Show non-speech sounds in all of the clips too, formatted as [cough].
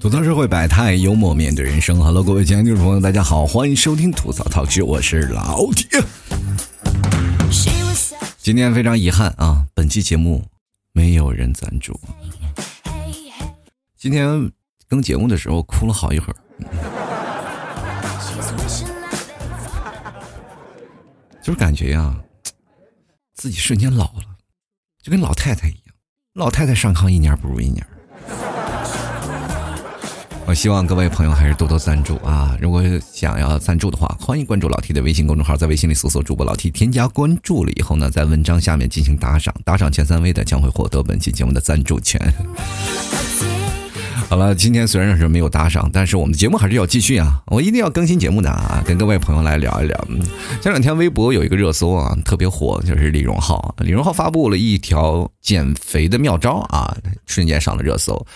吐槽社会百态，幽默面对人生。Hello，各位亲爱的听众朋友，大家好，欢迎收听吐槽套剧，我是老铁。今天非常遗憾啊，本期节目没有人赞助。今天更节目的时候哭了好一会儿，就是感觉呀，自己瞬间老了，就跟老太太一样，老太太上炕一年不如一年。我希望各位朋友还是多多赞助啊！如果想要赞助的话，欢迎关注老 T 的微信公众号，在微信里搜索主播老 T，添加关注了以后呢，在文章下面进行打赏，打赏前三位的将会获得本期节目的赞助权。[laughs] 好了，今天虽然是没有打赏，但是我们的节目还是要继续啊！我一定要更新节目的啊，跟各位朋友来聊一聊。前两天微博有一个热搜啊，特别火，就是李荣浩，李荣浩发布了一条减肥的妙招啊，瞬间上了热搜。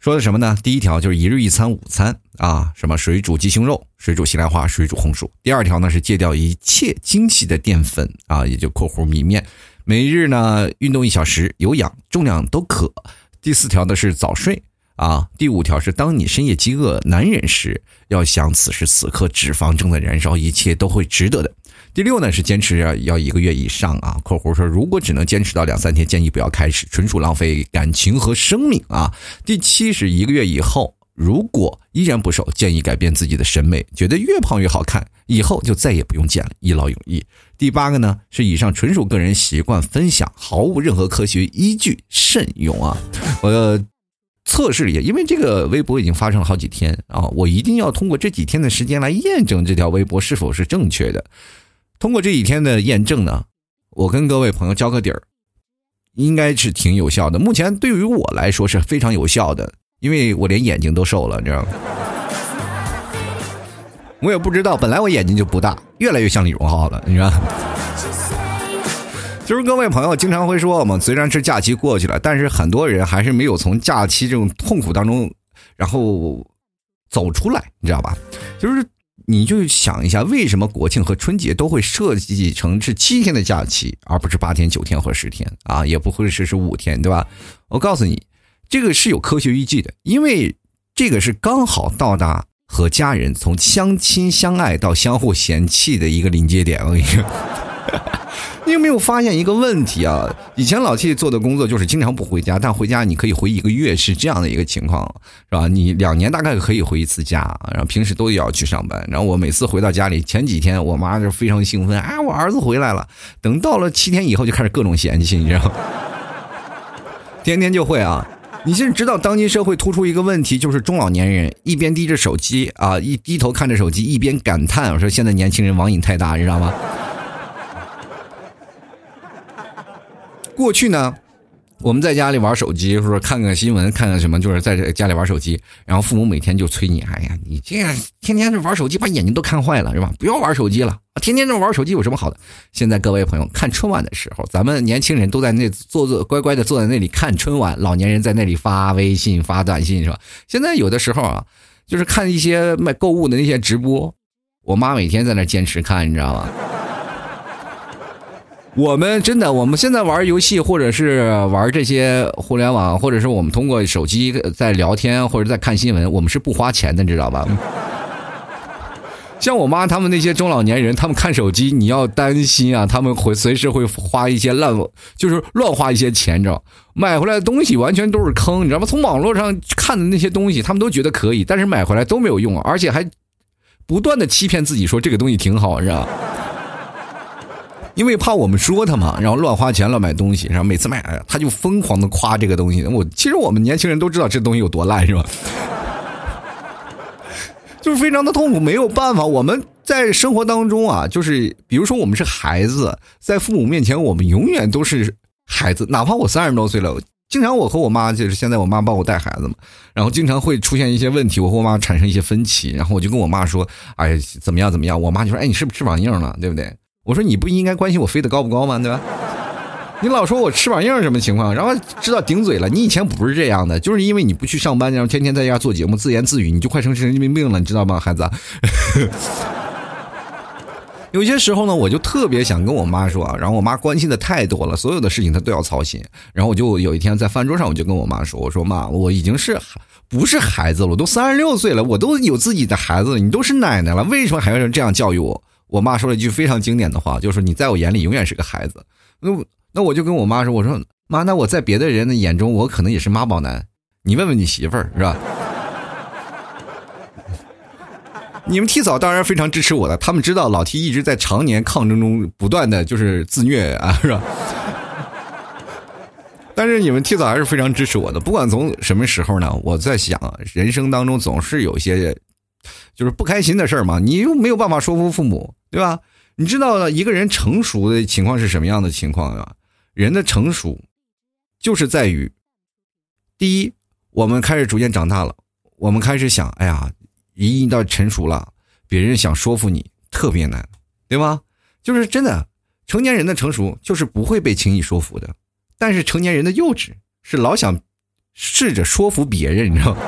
说的什么呢？第一条就是一日一餐午餐啊，什么水煮鸡胸肉、水煮西兰花、水煮红薯。第二条呢是戒掉一切精细的淀粉啊，也就（括弧米面）。每日呢运动一小时，有氧，重量都可。第四条呢是早睡啊。第五条是当你深夜饥饿难忍时，要想此时此刻脂肪正在燃烧，一切都会值得的。第六呢是坚持要要一个月以上啊，括弧说如果只能坚持到两三天，建议不要开始，纯属浪费感情和生命啊。第七是一个月以后，如果依然不瘦，建议改变自己的审美，觉得越胖越好看，以后就再也不用减了，一劳永逸。第八个呢是以上纯属个人习惯分享，毫无任何科学依据，慎用啊。我测试一下，因为这个微博已经发生了好几天啊，我一定要通过这几天的时间来验证这条微博是否是正确的。通过这几天的验证呢，我跟各位朋友交个底儿，应该是挺有效的。目前对于我来说是非常有效的，因为我连眼睛都瘦了，你知道吗？我也不知道，本来我眼睛就不大，越来越像李荣浩了，你知道吗。就是各位朋友经常会说嘛，虽然是假期过去了，但是很多人还是没有从假期这种痛苦当中然后走出来，你知道吧？就是。你就想一下，为什么国庆和春节都会设计成是七天的假期，而不是八天、九天或十天啊？也不会是是五天，对吧？我告诉你，这个是有科学依据的，因为这个是刚好到达和家人从相亲相爱到相互嫌弃的一个临界点。我跟你说。[laughs] 你有没有发现一个问题啊？以前老 T 做的工作就是经常不回家，但回家你可以回一个月，是这样的一个情况，是吧？你两年大概可以回一次家，然后平时都要去上班。然后我每次回到家里，前几天我妈就非常兴奋，啊，我儿子回来了。等到了七天以后，就开始各种嫌弃，你知道吗？[laughs] 天天就会啊！你现在知道当今社会突出一个问题，就是中老年人一边低着手机啊，一低头看着手机，一边感叹，说现在年轻人网瘾太大，你知道吗？过去呢，我们在家里玩手机，或者看看新闻，看看什么，就是在家里玩手机。然后父母每天就催你：“哎呀，你这样天天这玩手机，把眼睛都看坏了，是吧？不要玩手机了，天天这玩手机有什么好的？”现在各位朋友看春晚的时候，咱们年轻人都在那坐坐乖乖的坐在那里看春晚，老年人在那里发微信、发短信，是吧？现在有的时候啊，就是看一些卖购物的那些直播，我妈每天在那坚持看，你知道吗？我们真的，我们现在玩游戏，或者是玩这些互联网，或者是我们通过手机在聊天，或者在看新闻，我们是不花钱的，你知道吧？像我妈他们那些中老年人，他们看手机，你要担心啊，他们会随时会花一些烂，就是乱花一些钱，你知道？买回来的东西完全都是坑，你知道吗？从网络上看的那些东西，他们都觉得可以，但是买回来都没有用，而且还不断的欺骗自己说这个东西挺好，知道？因为怕我们说他嘛，然后乱花钱乱买东西，然后每次买他就疯狂的夸这个东西。我其实我们年轻人都知道这东西有多烂，是吧？[laughs] 就是非常的痛苦，没有办法。我们在生活当中啊，就是比如说我们是孩子，在父母面前我们永远都是孩子，哪怕我三十多岁了，经常我和我妈就是现在我妈帮我带孩子嘛，然后经常会出现一些问题，我和我妈产生一些分歧，然后我就跟我妈说：“哎，怎么样怎么样？”我妈就说：“哎，你是不是翅膀硬了？对不对？”我说你不应该关心我飞得高不高吗？对吧？你老说我翅膀硬什么情况？然后知道顶嘴了。你以前不是这样的，就是因为你不去上班，然后天天在家做节目，自言自语，你就快成神经病了，你知道吗，孩子？[laughs] 有些时候呢，我就特别想跟我妈说，然后我妈关心的太多了，所有的事情她都要操心。然后我就有一天在饭桌上，我就跟我妈说：“我说妈，我已经是不是孩子了？我都三十六岁了，我都有自己的孩子了，你都是奶奶了，为什么还要这样教育我？”我妈说了一句非常经典的话，就是你在我眼里永远是个孩子。那那我就跟我妈说：“我说妈，那我在别的人的眼中，我可能也是妈宝男。你问问你媳妇儿，是吧？” [laughs] 你们 T 嫂当然非常支持我的，他们知道老 T 一直在常年抗争中不断的就是自虐啊，是吧？[laughs] 但是你们 T 嫂还是非常支持我的，不管从什么时候呢，我在想，人生当中总是有些就是不开心的事儿嘛，你又没有办法说服父母，对吧？你知道一个人成熟的情况是什么样的情况啊？人的成熟就是在于，第一，我们开始逐渐长大了，我们开始想，哎呀。一到成熟了，别人想说服你特别难，对吗？就是真的，成年人的成熟就是不会被轻易说服的，但是成年人的幼稚是老想试着说服别人，你知道吗？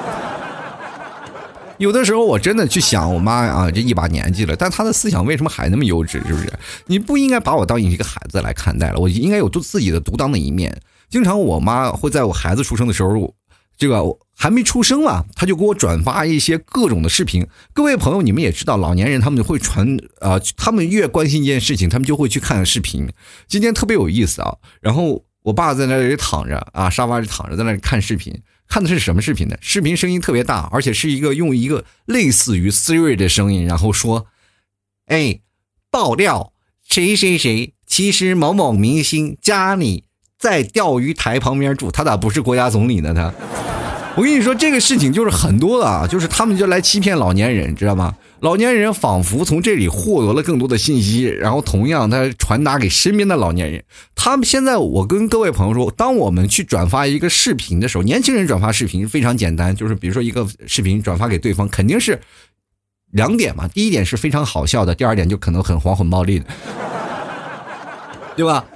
有的时候我真的去想，我妈啊，这一把年纪了，但她的思想为什么还那么幼稚？是不是？你不应该把我当一个孩子来看待了，我应该有自己的独当的一面。经常我妈会在我孩子出生的时候。这个还没出生嘛，她就给我转发一些各种的视频。各位朋友，你们也知道，老年人他们会传啊，他们越关心一件事情，他们就会去看视频。今天特别有意思啊，然后我爸在那里躺着啊，沙发里躺着，在那里看视频，看的是什么视频呢？视频声音特别大，而且是一个用一个类似于 Siri 的声音，然后说：“哎，爆料，谁谁谁，其实某某明星家里。”在钓鱼台旁边住，他咋不是国家总理呢？他，我跟你说，这个事情就是很多的，就是他们就来欺骗老年人，知道吗？老年人仿佛从这里获得了更多的信息，然后同样他传达给身边的老年人。他们现在，我跟各位朋友说，当我们去转发一个视频的时候，年轻人转发视频非常简单，就是比如说一个视频转发给对方，肯定是两点嘛。第一点是非常好笑的，第二点就可能很黄很暴力的，对吧？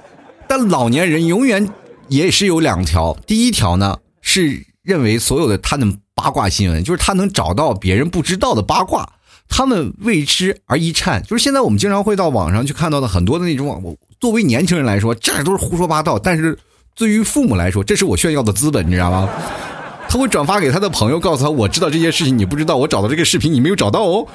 但老年人永远也是有两条，第一条呢是认为所有的他的八卦新闻，就是他能找到别人不知道的八卦，他们为之而一颤。就是现在我们经常会到网上去看到的很多的那种，我作为年轻人来说，这都是胡说八道；但是对于父母来说，这是我炫耀的资本，你知道吗？他会转发给他的朋友，告诉他我知道这些事情，你不知道，我找到这个视频，你没有找到哦。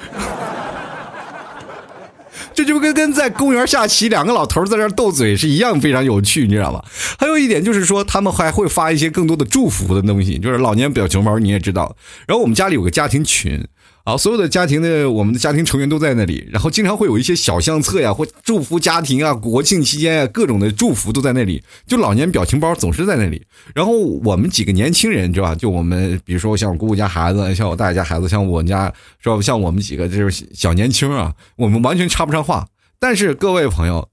这就跟跟在公园下棋，两个老头在那斗嘴是一样，非常有趣，你知道吗？还有一点就是说，他们还会发一些更多的祝福的东西，就是老年表情包，你也知道。然后我们家里有个家庭群。啊，所有的家庭的我们的家庭成员都在那里，然后经常会有一些小相册呀，或祝福家庭啊，国庆期间啊，各种的祝福都在那里。就老年表情包总是在那里。然后我们几个年轻人，知道吧？就我们，比如说像我姑姑家孩子，像我大爷家孩子，像我们家，是吧？像我们几个就是小年轻啊，我们完全插不上话。但是各位朋友，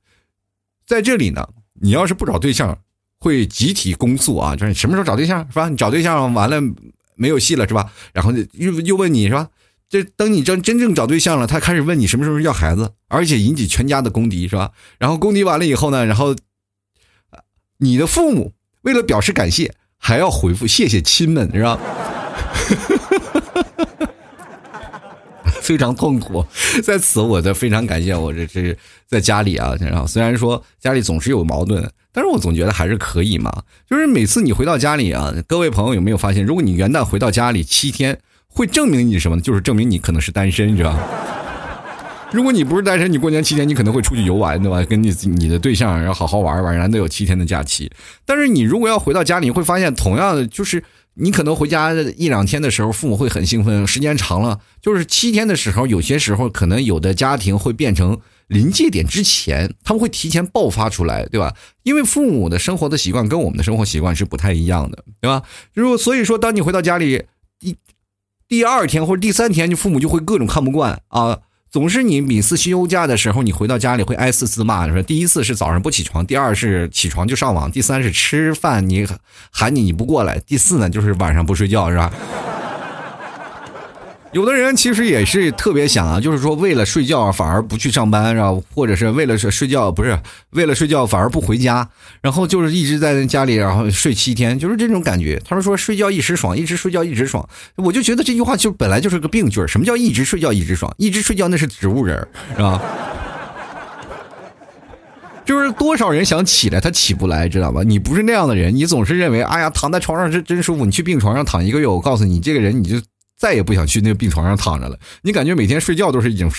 在这里呢，你要是不找对象，会集体公诉啊！就是你什么时候找对象是吧？你找对象完了没有戏了是吧？然后又又问你是吧？这等你真真正找对象了，他开始问你什么时候要孩子，而且引起全家的公敌，是吧？然后公敌完了以后呢，然后你的父母为了表示感谢，还要回复谢谢亲们，是吧？[laughs] 非常痛苦。在此，我的非常感谢我这这在家里啊，然后虽然说家里总是有矛盾，但是我总觉得还是可以嘛。就是每次你回到家里啊，各位朋友有没有发现，如果你元旦回到家里七天？会证明你什么呢？就是证明你可能是单身，知道吧？如果你不是单身，你过年期间你可能会出去游玩，对吧？跟你你的对象然后好好玩玩，难得有七天的假期。但是你如果要回到家里，你会发现同样的，就是你可能回家一两天的时候，父母会很兴奋；时间长了，就是七天的时候，有些时候可能有的家庭会变成临界点之前，他们会提前爆发出来，对吧？因为父母的生活的习惯跟我们的生活习惯是不太一样的，对吧？如果所以说，当你回到家里一。第二天或者第三天，你父母就会各种看不惯啊！总是你每次休假的时候，你回到家里会挨四次骂，说第一次是早上不起床，第二是起床就上网，第三是吃饭你喊你你不过来，第四呢就是晚上不睡觉，是吧？有的人其实也是特别想啊，就是说为了睡觉反而不去上班，然后或者是为了睡睡觉，不是为了睡觉反而不回家，然后就是一直在家里，然后睡七天，就是这种感觉。他们说睡觉一时爽，一直睡觉一直爽，我就觉得这句话就本来就是个病句什么叫一直睡觉一直爽？一直睡觉那是植物人，是吧？[laughs] 就是多少人想起来，他起不来，知道吧？你不是那样的人，你总是认为，哎呀，躺在床上是真舒服。你去病床上躺一个月，我告诉你，这个人你就再也不想去那个病床上躺着了。你感觉每天睡觉都是一种，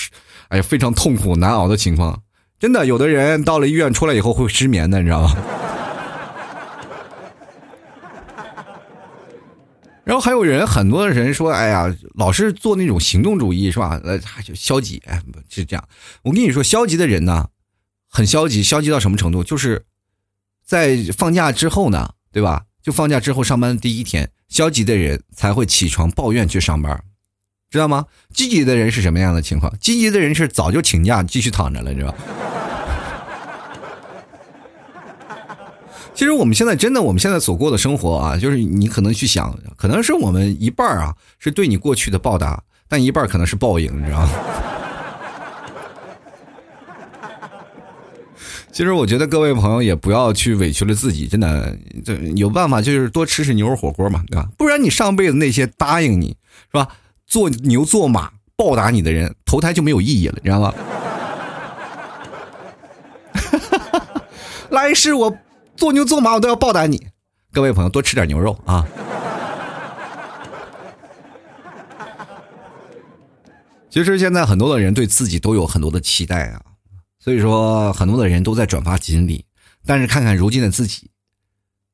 哎呀，非常痛苦难熬的情况。真的，有的人到了医院出来以后会失眠的，你知道吗？[laughs] 然后还有人，很多人说，哎呀，老是做那种行动主义，是吧？呃，就消极，哎，是这样。我跟你说，消极的人呢，很消极，消极到什么程度？就是在放假之后呢，对吧？就放假之后上班的第一天，消极的人才会起床抱怨去上班，知道吗？积极的人是什么样的情况？积极的人是早就请假继续躺着了，知道吧？其实我们现在真的，我们现在所过的生活啊，就是你可能去想，可能是我们一半啊是对你过去的报答，但一半可能是报应，你知道吗？其实我觉得各位朋友也不要去委屈了自己，真的，这有办法就是多吃吃牛肉火锅嘛，对吧？不然你上辈子那些答应你是吧，做牛做马报答你的人，投胎就没有意义了，你知道吗？[laughs] 来世我。做牛做马，我都要报答你。各位朋友，多吃点牛肉啊！其实现在很多的人对自己都有很多的期待啊，所以说很多的人都在转发锦鲤，但是看看如今的自己，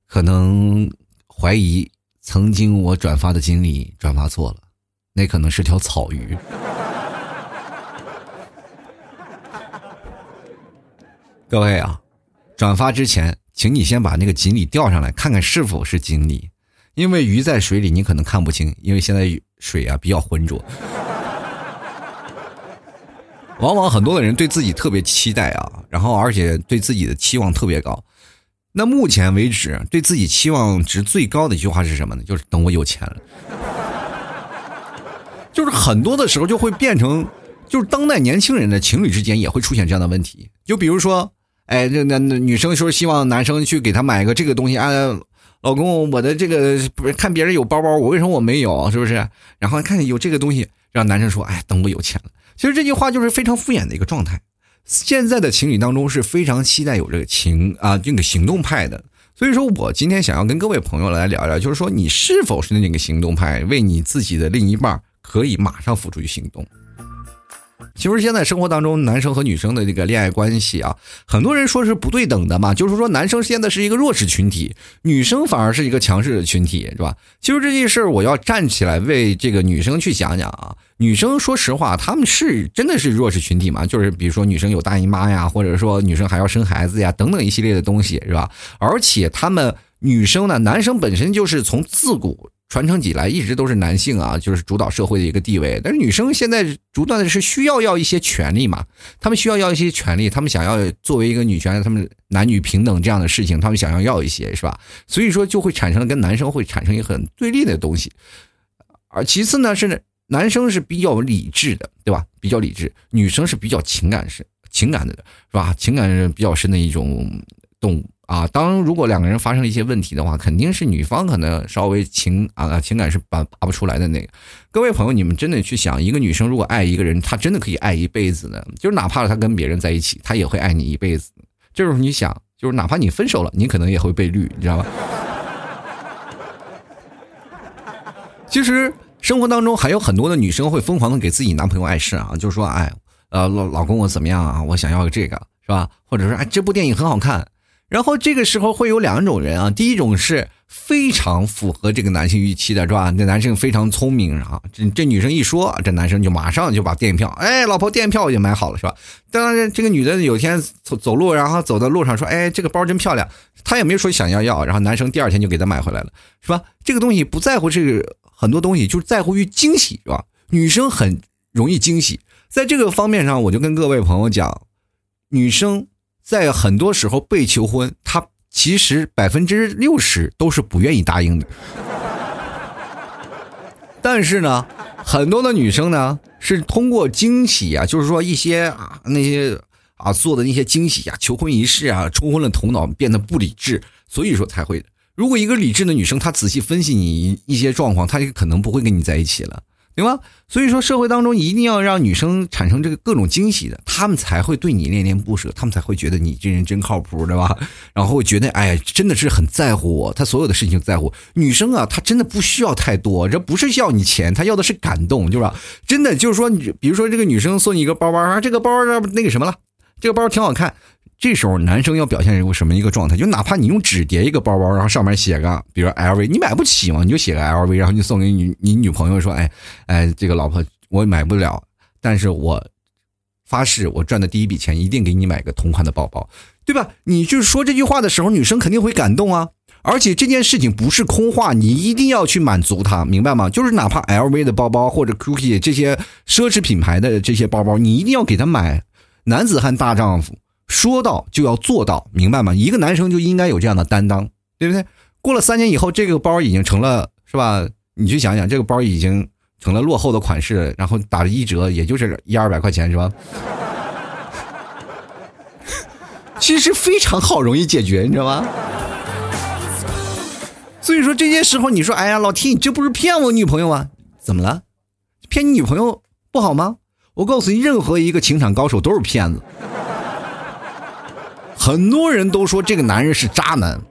可能怀疑曾经我转发的锦鲤转发错了，那可能是条草鱼。[laughs] 各位啊，转发之前。请你先把那个锦鲤钓上来，看看是否是锦鲤，因为鱼在水里你可能看不清，因为现在水啊比较浑浊。往往很多的人对自己特别期待啊，然后而且对自己的期望特别高。那目前为止对自己期望值最高的一句话是什么呢？就是等我有钱了。[laughs] 就是很多的时候就会变成，就是当代年轻人的情侣之间也会出现这样的问题，就比如说。哎，那那那女生说希望男生去给她买个这个东西啊，老公，我的这个看别人有包包，我为什么我没有？是不是？然后看有这个东西，让男生说，哎，等我有钱了。其实这句话就是非常敷衍的一个状态。现在的情侣当中是非常期待有这个情啊，这个行动派的。所以说我今天想要跟各位朋友来聊聊，就是说你是否是那个行动派，为你自己的另一半可以马上付出去行动。其实现在生活当中，男生和女生的这个恋爱关系啊，很多人说是不对等的嘛，就是说男生现在是一个弱势群体，女生反而是一个强势的群体，是吧？其实这件事儿，我要站起来为这个女生去讲讲啊。女生说实话，他们是真的是弱势群体嘛？就是比如说女生有大姨妈呀，或者说女生还要生孩子呀，等等一系列的东西，是吧？而且他们女生呢，男生本身就是从自古。传承起来一直都是男性啊，就是主导社会的一个地位。但是女生现在不断的是需要要一些权利嘛，他们需要要一些权利，他们想要作为一个女权，他们男女平等这样的事情，他们想要要一些是吧？所以说就会产生了跟男生会产生一个很对立的东西。而其次呢，是男生是比较理智的，对吧？比较理智，女生是比较情感是情感的，是吧？情感是比较深的一种动物。啊，当如果两个人发生了一些问题的话，肯定是女方可能稍微情啊情感是拔拔不出来的那个。各位朋友，你们真的去想，一个女生如果爱一个人，她真的可以爱一辈子的，就是哪怕她跟别人在一起，她也会爱你一辈子。就是你想，就是哪怕你分手了，你可能也会被绿，你知道吧？其实生活当中还有很多的女生会疯狂的给自己男朋友碍事啊，就是说，哎，呃，老老公我怎么样啊？我想要个这个，是吧？或者说，哎，这部电影很好看。然后这个时候会有两种人啊，第一种是非常符合这个男性预期的，是吧？这男生非常聪明啊，这这女生一说，这男生就马上就把电影票，哎，老婆电影票我就买好了，是吧？当然，这个女的有天走走路，然后走到路上说，哎，这个包真漂亮，她也没说想要要，然后男生第二天就给她买回来了，是吧？这个东西不在乎这个很多东西，就是在乎于惊喜，是吧？女生很容易惊喜，在这个方面上，我就跟各位朋友讲，女生。在很多时候被求婚，他其实百分之六十都是不愿意答应的。但是呢，很多的女生呢是通过惊喜啊，就是说一些啊那些啊做的那些惊喜啊，求婚仪式啊，冲昏了头脑，变得不理智，所以说才会。如果一个理智的女生，她仔细分析你一些状况，她就可能不会跟你在一起了。对吧？所以说，社会当中一定要让女生产生这个各种惊喜的，他们才会对你恋恋不舍，他们才会觉得你这人真靠谱，对吧？然后觉得，哎，真的是很在乎我，他所有的事情在乎。女生啊，她真的不需要太多，这不是要你钱，她要的是感动，就是吧？真的就是说，你比如说这个女生送你一个包包啊，这个包那个什么了，这个包挺好看。这时候男生要表现一个什么一个状态？就哪怕你用纸叠一个包包，然后上面写个，比如 LV，你买不起嘛，你就写个 LV，然后你送给你你女朋友说，哎哎，这个老婆我买不了，但是我发誓，我赚的第一笔钱一定给你买个同款的包包，对吧？你就是说这句话的时候，女生肯定会感动啊。而且这件事情不是空话，你一定要去满足她，明白吗？就是哪怕 LV 的包包或者 Gucci 这些奢侈品牌的这些包包，你一定要给她买。男子汉大丈夫。说到就要做到，明白吗？一个男生就应该有这样的担当，对不对？过了三年以后，这个包已经成了，是吧？你去想想，这个包已经成了落后的款式，然后打了一折，也就是一二百块钱，是吧？[laughs] 其实非常好，容易解决，你知道吗？所以说这些时候，你说，哎呀，老 T，你这不是骗我女朋友吗？怎么了？骗你女朋友不好吗？我告诉你，任何一个情场高手都是骗子。很多人都说这个男人是渣男，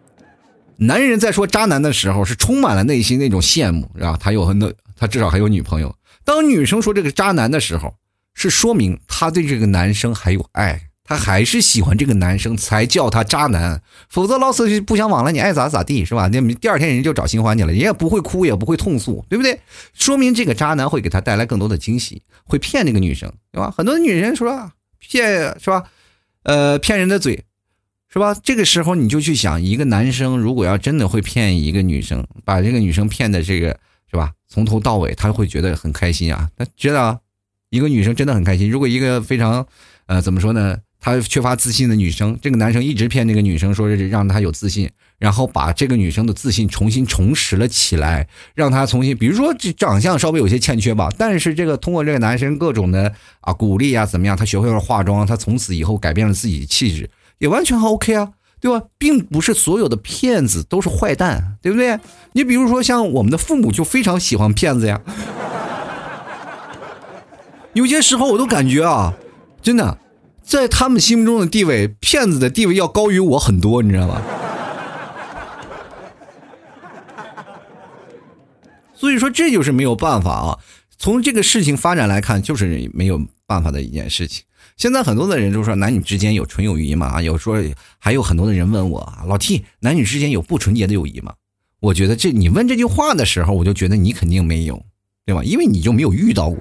男人在说渣男的时候是充满了内心那种羡慕，是吧？他有很多，他至少还有女朋友。当女生说这个渣男的时候，是说明他对这个男生还有爱，他还是喜欢这个男生才叫他渣男。否则老死不相往来，你爱咋咋地，是吧？那第二天人就找新欢去了，人也不会哭，也不会痛诉，对不对？说明这个渣男会给他带来更多的惊喜，会骗那个女生，对吧？很多女人说骗，是吧？呃，骗人的嘴。是吧？这个时候你就去想，一个男生如果要真的会骗一个女生，把这个女生骗的这个是吧？从头到尾他会觉得很开心啊。他觉得一个女生真的很开心。如果一个非常呃怎么说呢？他缺乏自信的女生，这个男生一直骗那个女生，说是让她有自信，然后把这个女生的自信重新重拾了起来，让她重新，比如说这长相稍微有些欠缺吧，但是这个通过这个男生各种的啊鼓励啊怎么样，她学会了化妆，她从此以后改变了自己的气质。也完全还 OK 啊，对吧？并不是所有的骗子都是坏蛋，对不对？你比如说像我们的父母就非常喜欢骗子呀。[laughs] 有些时候我都感觉啊，真的，在他们心目中的地位，骗子的地位要高于我很多，你知道吗？[laughs] 所以说这就是没有办法啊。从这个事情发展来看，就是没有办法的一件事情。现在很多的人就说男女之间有纯友谊吗？有说还有很多的人问我老 T，男女之间有不纯洁的友谊吗？我觉得这你问这句话的时候，我就觉得你肯定没有，对吧？因为你就没有遇到过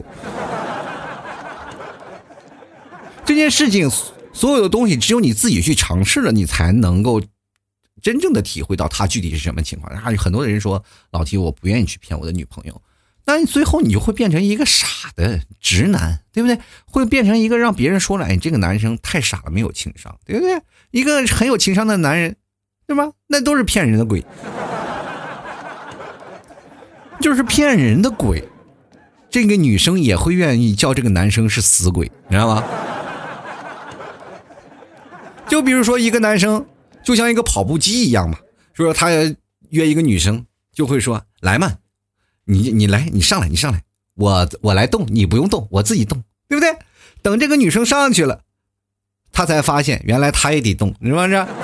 [laughs] 这件事情，所有的东西只有你自己去尝试了，你才能够真正的体会到它具体是什么情况。还有很多的人说老 T，我不愿意去骗我的女朋友。那你最后你就会变成一个傻的直男，对不对？会变成一个让别人说了，哎，这个男生太傻了，没有情商，对不对？一个很有情商的男人，对吧？那都是骗人的鬼，[laughs] 就是骗人的鬼。这个女生也会愿意叫这个男生是死鬼，你知道吗？就比如说一个男生，就像一个跑步机一样嘛，说他约一个女生，就会说来嘛。你你来，你上来，你上来，我我来动，你不用动，我自己动，对不对？等这个女生上去了，他才发现原来他也得动，是不是？[laughs]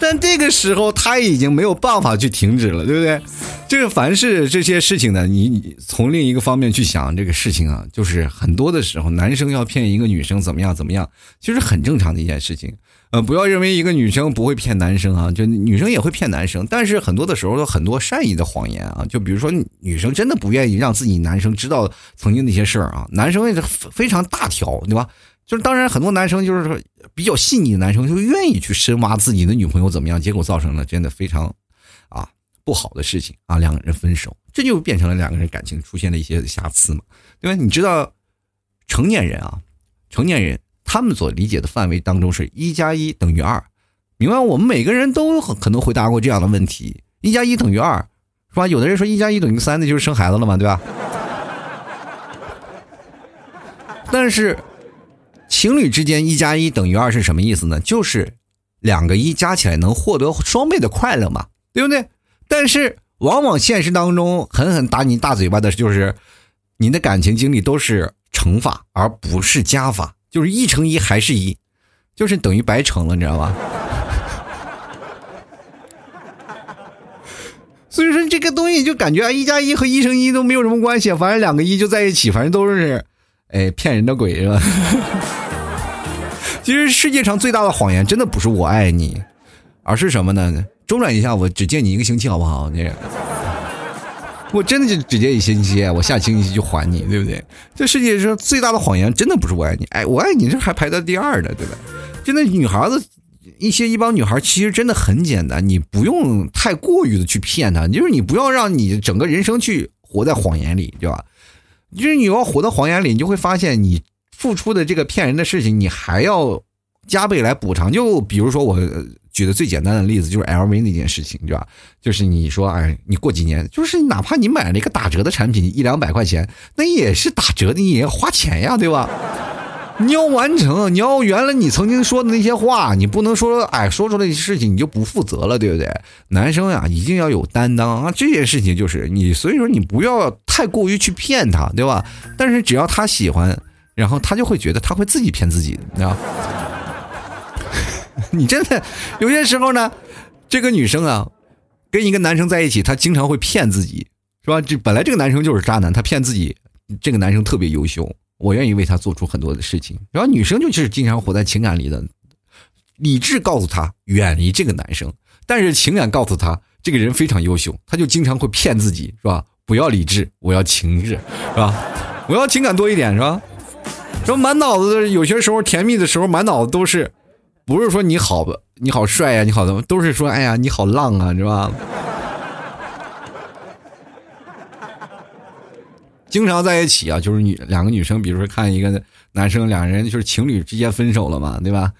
但这个时候他已经没有办法去停止了，对不对？这个凡是这些事情呢，你从另一个方面去想这个事情啊，就是很多的时候，男生要骗一个女生怎么样怎么样，其实很正常的一件事情。呃，不要认为一个女生不会骗男生啊，就女生也会骗男生，但是很多的时候有很多善意的谎言啊，就比如说女生真的不愿意让自己男生知道曾经那些事儿啊，男生也是非常大条，对吧？就是当然很多男生就是说比较细腻的男生就愿意去深挖自己的女朋友怎么样，结果造成了真的非常啊不好的事情啊，两个人分手，这就变成了两个人感情出现了一些瑕疵嘛，对吧？你知道成年人啊，成年人。他们所理解的范围当中是一加一等于二，明白？我们每个人都很可能回答过这样的问题：一加一等于二，是吧？有的人说一加一等于三，那就是生孩子了嘛，对吧？[laughs] 但是情侣之间一加一等于二是什么意思呢？就是两个一加起来能获得双倍的快乐嘛，对不对？但是往往现实当中狠狠打你大嘴巴的就是你的感情经历都是乘法而不是加法，就是一乘一还是一，就是等于白乘了，你知道吧？[laughs] 所以说这个东西就感觉一加一和一乘一都没有什么关系，反正两个一就在一起，反正都是，哎，骗人的鬼是吧？[laughs] 其实世界上最大的谎言真的不是我爱你，而是什么呢？周转一下，我只借你一个星期好不好？你，我真的就只借一星期，我下星期就还你，对不对？这世界上最大的谎言真的不是我爱你，哎，我爱你这还排在第二的，对吧？真的女孩子。一些一帮女孩其实真的很简单，你不用太过于的去骗她，就是你不要让你整个人生去活在谎言里，对吧？就是你要活在谎言里，你就会发现你付出的这个骗人的事情，你还要加倍来补偿。就比如说我举的最简单的例子，就是 LV 那件事情，对吧？就是你说，哎，你过几年，就是哪怕你买了一个打折的产品，一两百块钱，那也是打折的，你也要花钱呀，对吧？你要完成，你要原来你曾经说的那些话，你不能说哎，说出来的事情你就不负责了，对不对？男生呀，一定要有担当啊！这件事情就是你，所以说你不要太过于去骗他，对吧？但是只要他喜欢，然后他就会觉得他会自己骗自己，你知道？[laughs] 你真的有些时候呢，这个女生啊，跟一个男生在一起，她经常会骗自己，是吧？这本来这个男生就是渣男，他骗自己，这个男生特别优秀。我愿意为他做出很多的事情，然后女生就是经常活在情感里的，理智告诉他远离这个男生，但是情感告诉他这个人非常优秀，他就经常会骗自己，是吧？不要理智，我要情志，是吧？我要情感多一点，是吧？说满脑子有些时候甜蜜的时候，满脑子都是，不是说你好，你好帅呀，你好怎么，都是说哎呀你好浪啊，是吧？经常在一起啊，就是女两个女生，比如说看一个男生，两人就是情侣之间分手了嘛，对吧？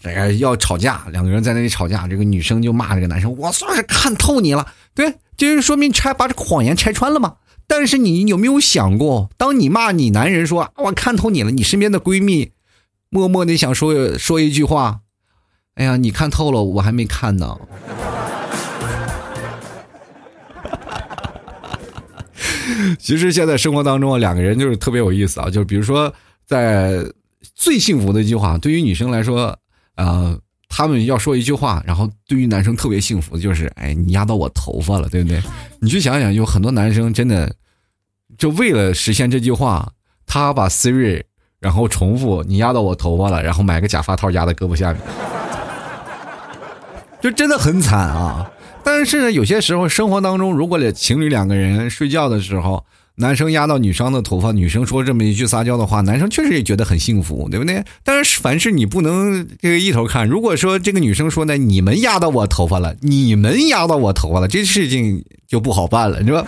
这个要吵架，两个人在那里吵架，这个女生就骂这个男生：“我算是看透你了。”对，就是说明拆把这个谎言拆穿了嘛。但是你有没有想过，当你骂你男人说“我看透你了”，你身边的闺蜜默默的想说说一句话：“哎呀，你看透了，我还没看呢。[laughs] ”其实现在生活当中啊，两个人就是特别有意思啊。就是比如说，在最幸福的一句话，对于女生来说，啊，他们要说一句话，然后对于男生特别幸福，就是哎，你压到我头发了，对不对？你去想想，有很多男生真的就为了实现这句话，他把 Siri 然后重复你压到我头发了，然后买个假发套压在胳膊下面，就真的很惨啊。但是呢，有些时候生活当中，如果情侣两个人睡觉的时候，男生压到女生的头发，女生说这么一句撒娇的话，男生确实也觉得很幸福，对不对？但是凡事你不能这个一头看。如果说这个女生说呢，你们压到我头发了，你们压到我头发了，这事情就不好办了，是吧？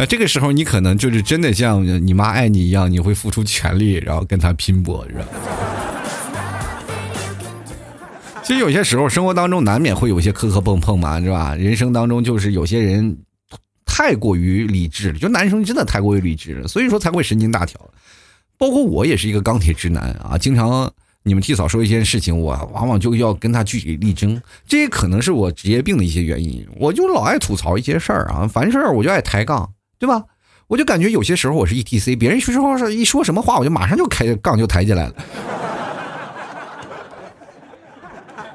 呃，这个时候你可能就是真的像你妈爱你一样，你会付出全力，然后跟她拼搏，是吧？其实有些时候，生活当中难免会有些磕磕碰碰嘛，是吧？人生当中就是有些人太过于理智了，就男生真的太过于理智了，所以说才会神经大条。包括我也是一个钢铁直男啊，经常你们替嫂说一件事情，我往往就要跟他据理力争，这也可能是我职业病的一些原因。我就老爱吐槽一些事儿啊，凡事儿我就爱抬杠，对吧？我就感觉有些时候我是 E T C，别人说说话一说什么话，我就马上就开杠就抬起来了。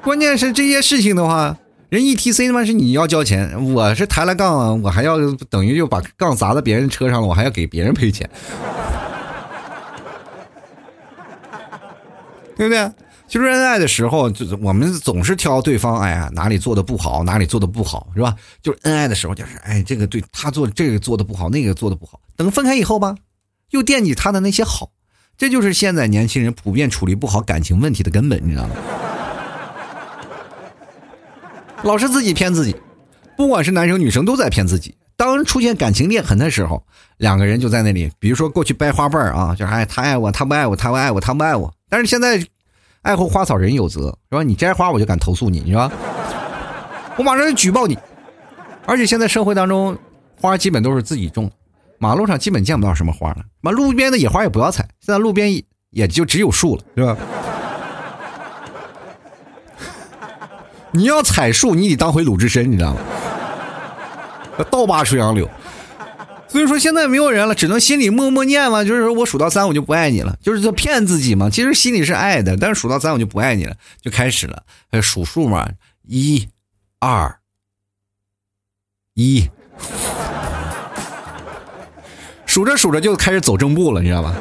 关键是这些事情的话，人 E T C 他妈是你要交钱，我是抬了杠，我还要等于就把杠砸在别人车上了，我还要给别人赔钱，[laughs] 对不对？其实恩爱的时候，就我们总是挑对方，哎呀哪里做的不好，哪里做的不好，是吧？就是恩爱的时候，就是哎这个对他做这个做的不好，那个做的不好，等分开以后吧，又惦记他的那些好，这就是现在年轻人普遍处理不好感情问题的根本，你知道吗？老是自己骗自己，不管是男生女生都在骗自己。当出现感情裂痕的时候，两个人就在那里，比如说过去掰花瓣啊，就是哎他爱我，他不爱我，他不爱我，他不爱我。但是现在，爱护花草人有责，是吧？你摘花我就敢投诉你，你说，我马上就举报你。而且现在社会当中，花基本都是自己种，马路上基本见不到什么花了。妈，路边的野花也不要采，现在路边也就只有树了，是吧？[laughs] 你要采树，你得当回鲁智深，你知道吗？倒拔垂杨柳。所以说现在没有人了，只能心里默默念嘛，就是说我数到三我就不爱你了，就是在骗自己嘛。其实心里是爱的，但是数到三我就不爱你了，就开始了，数数嘛，一、二、一，[laughs] 数着数着就开始走正步了，你知道吧？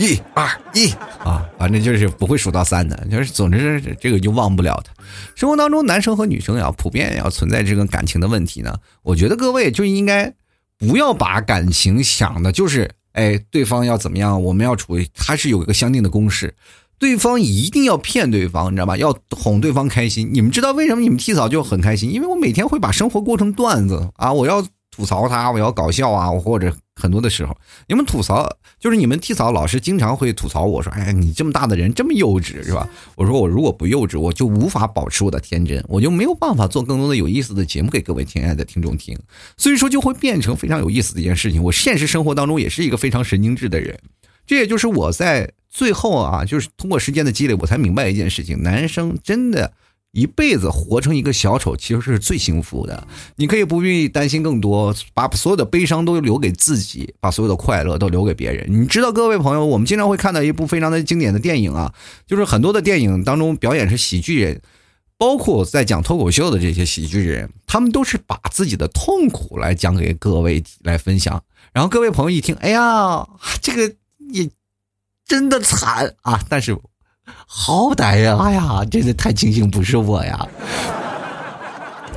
一、二、一啊，反正就是不会数到三的，就是总之这个就忘不了他。生活当中，男生和女生要普遍要存在这个感情的问题呢。我觉得各位就应该不要把感情想的就是，哎，对方要怎么样，我们要处，他是有一个相应的公式，对方一定要骗对方，你知道吧？要哄对方开心。你们知道为什么你们替嫂就很开心？因为我每天会把生活过成段子啊，我要。吐槽他，我要搞笑啊，或者很多的时候，你们吐槽就是你们替嫂老师经常会吐槽我说：“哎，你这么大的人这么幼稚是吧？”我说：“我如果不幼稚，我就无法保持我的天真，我就没有办法做更多的有意思的节目给各位亲爱的听众听。所以说就会变成非常有意思的一件事情。我现实生活当中也是一个非常神经质的人，这也就是我在最后啊，就是通过时间的积累，我才明白一件事情：男生真的。一辈子活成一个小丑，其实是最幸福的。你可以不必担心更多，把所有的悲伤都留给自己，把所有的快乐都留给别人。你知道，各位朋友，我们经常会看到一部非常的经典的电影啊，就是很多的电影当中表演是喜剧人，包括在讲脱口秀的这些喜剧人，他们都是把自己的痛苦来讲给各位来分享。然后各位朋友一听，哎呀，这个也真的惨啊！但是。好歹呀，哎呀，真的太庆幸不是我呀，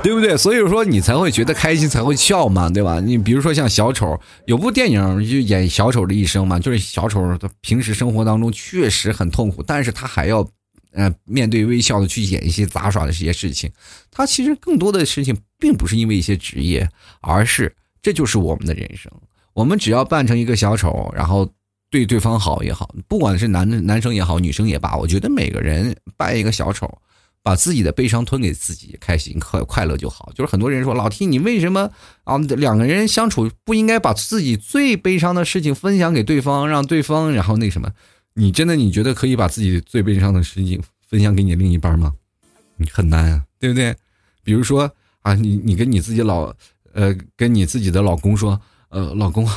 对不对？所以说你才会觉得开心，才会笑嘛，对吧？你比如说像小丑，有部电影就演小丑的一生嘛，就是小丑他平时生活当中确实很痛苦，但是他还要，呃，面对微笑的去演一些杂耍的这些事情。他其实更多的事情并不是因为一些职业，而是这就是我们的人生。我们只要扮成一个小丑，然后。对对方好也好，不管是男男生也好，女生也罢，我觉得每个人扮一个小丑，把自己的悲伤吞给自己，开心快快乐就好。就是很多人说老 T，你为什么啊？两个人相处不应该把自己最悲伤的事情分享给对方，让对方然后那什么？你真的你觉得可以把自己最悲伤的事情分享给你另一半吗？你很难啊，对不对？比如说啊，你你跟你自己老呃跟你自己的老公说，呃，老公。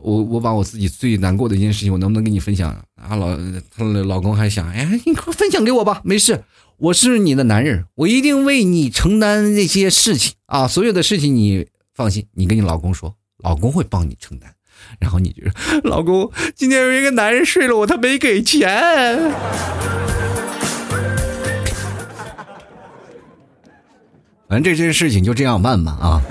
我我把我自己最难过的一件事情，我能不能跟你分享？啊，老她老公还想，哎，你快分享给我吧，没事，我是你的男人，我一定为你承担那些事情啊，所有的事情你放心，你跟你老公说，老公会帮你承担。然后你就，老公，今天有一个男人睡了我，他没给钱。[laughs] 反正这件事情就这样办吧，啊。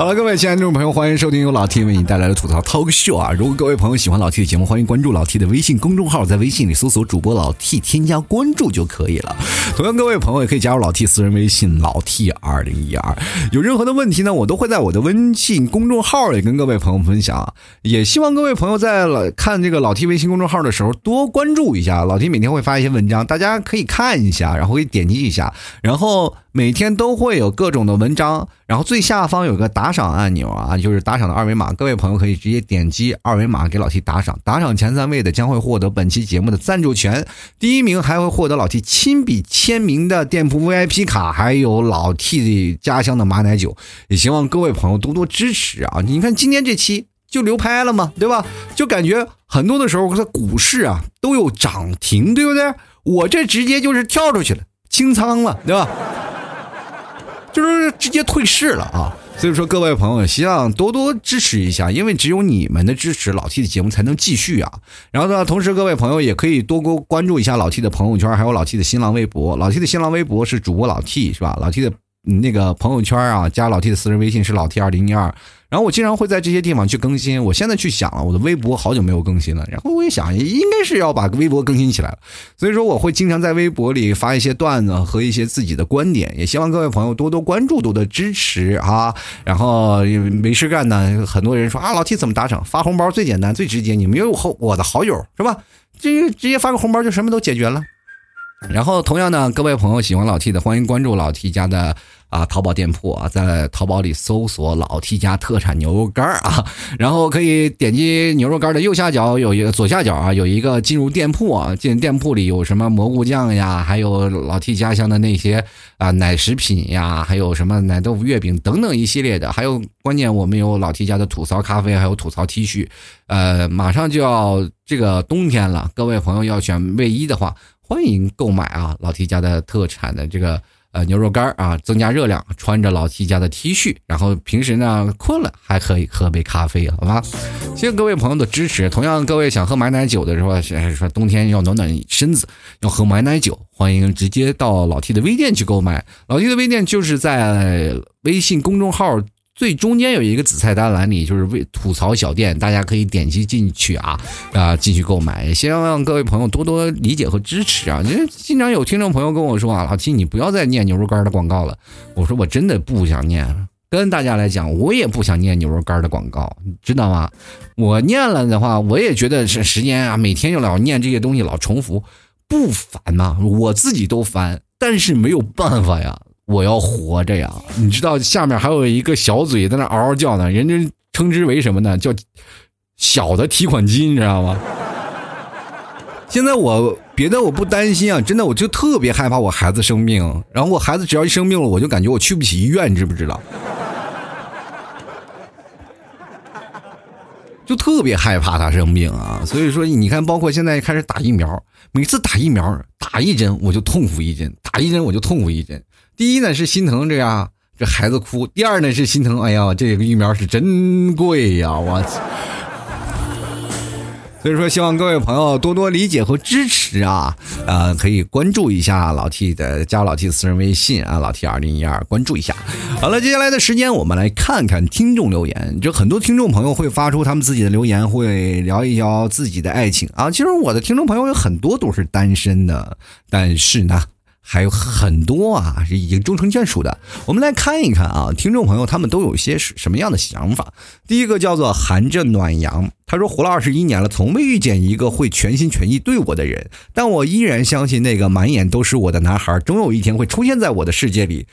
好了，各位亲爱的听众朋友，欢迎收听由老 T 为你带来的吐槽 Talk Show 啊！如果各位朋友喜欢老 T 的节目，欢迎关注老 T 的微信公众号，在微信里搜索主播老 T，添加关注就可以了。同样，各位朋友也可以加入老 T 私人微信老 T 二零一二。有任何的问题呢，我都会在我的微信公众号里跟各位朋友分享。也希望各位朋友在看这个老 T 微信公众号的时候多关注一下，老 T 每天会发一些文章，大家可以看一下，然后可以点击一下，然后。每天都会有各种的文章，然后最下方有个打赏按钮啊，就是打赏的二维码，各位朋友可以直接点击二维码给老 T 打赏，打赏前三位的将会获得本期节目的赞助权，第一名还会获得老 T 亲笔签名的店铺 VIP 卡，还有老 T 的家乡的马奶酒，也希望各位朋友多多支持啊！你看今天这期就流拍了嘛，对吧？就感觉很多的时候在股市啊都有涨停，对不对？我这直接就是跳出去了，清仓了，对吧？就是直接退市了啊！所以说，各位朋友，希望多多支持一下，因为只有你们的支持，老 T 的节目才能继续啊。然后呢，同时各位朋友也可以多多关注一下老 T 的朋友圈，还有老 T 的新浪微博。老 T 的新浪微博是主播老 T 是吧？老 T 的那个朋友圈啊，加老 T 的私人微信是老 T 二零一二。然后我经常会在这些地方去更新。我现在去想了，我的微博好久没有更新了。然后我也想，应该是要把微博更新起来了。所以说，我会经常在微博里发一些段子和一些自己的观点。也希望各位朋友多多关注，多多支持啊！然后没事干呢，很多人说啊，老 T 怎么打赏？发红包最简单、最直接。你没有后我的好友是吧？直接直接发个红包就什么都解决了。然后同样呢，各位朋友喜欢老 T 的，欢迎关注老 T 家的。啊，淘宝店铺啊，在淘宝里搜索“老 T 家特产牛肉干啊，然后可以点击牛肉干的右下角有一个左下角啊，有一个进入店铺啊，进店铺里有什么蘑菇酱呀，还有老 T 家乡的那些啊奶食品呀，还有什么奶豆腐月饼等等一系列的，还有关键我们有老 T 家的吐槽咖啡，还有吐槽 T 恤，呃，马上就要这个冬天了，各位朋友要选卫衣的话，欢迎购买啊，老 T 家的特产的这个。呃，牛肉干啊，增加热量。穿着老 T 家的 T 恤，然后平时呢困了还可以喝杯咖啡，好吧？谢谢各位朋友的支持。同样，各位想喝买奶酒的时候，说冬天要暖暖身子，要喝买奶酒，欢迎直接到老 T 的微店去购买。老 T 的微店就是在微信公众号。最中间有一个子菜单栏里，就是为吐槽小店，大家可以点击进去啊啊，继续购买。希望各位朋友多多理解和支持啊！经常有听众朋友跟我说啊，老七你不要再念牛肉干的广告了。我说我真的不想念，跟大家来讲，我也不想念牛肉干的广告，知道吗？我念了的话，我也觉得是时间啊，每天就老念这些东西，老重复，不烦吗？我自己都烦，但是没有办法呀。我要活着呀！你知道下面还有一个小嘴在那嗷嗷叫呢，人家称之为什么呢？叫小的提款机，你知道吗？现在我别的我不担心啊，真的我就特别害怕我孩子生病，然后我孩子只要一生病了，我就感觉我去不起医院，你知不知道？就特别害怕他生病啊！所以说，你看，包括现在开始打疫苗，每次打疫苗打一针我就痛苦一针，打一针我就痛苦一针。第一呢是心疼这样这孩子哭，第二呢是心疼，哎呀，这个疫苗是真贵呀，我。所以说，希望各位朋友多多理解和支持啊，呃，可以关注一下老 T 的加老 T 私人微信啊，老 T 二零一二，关注一下。好了，接下来的时间我们来看看听众留言，就很多听众朋友会发出他们自己的留言，会聊一聊自己的爱情啊。其实我的听众朋友有很多都是单身的，但是呢。还有很多啊，是已经终成眷属的。我们来看一看啊，听众朋友他们都有些什么样的想法？第一个叫做含着暖阳，他说活了二十一年了，从未遇见一个会全心全意对我的人，但我依然相信那个满眼都是我的男孩，终有一天会出现在我的世界里。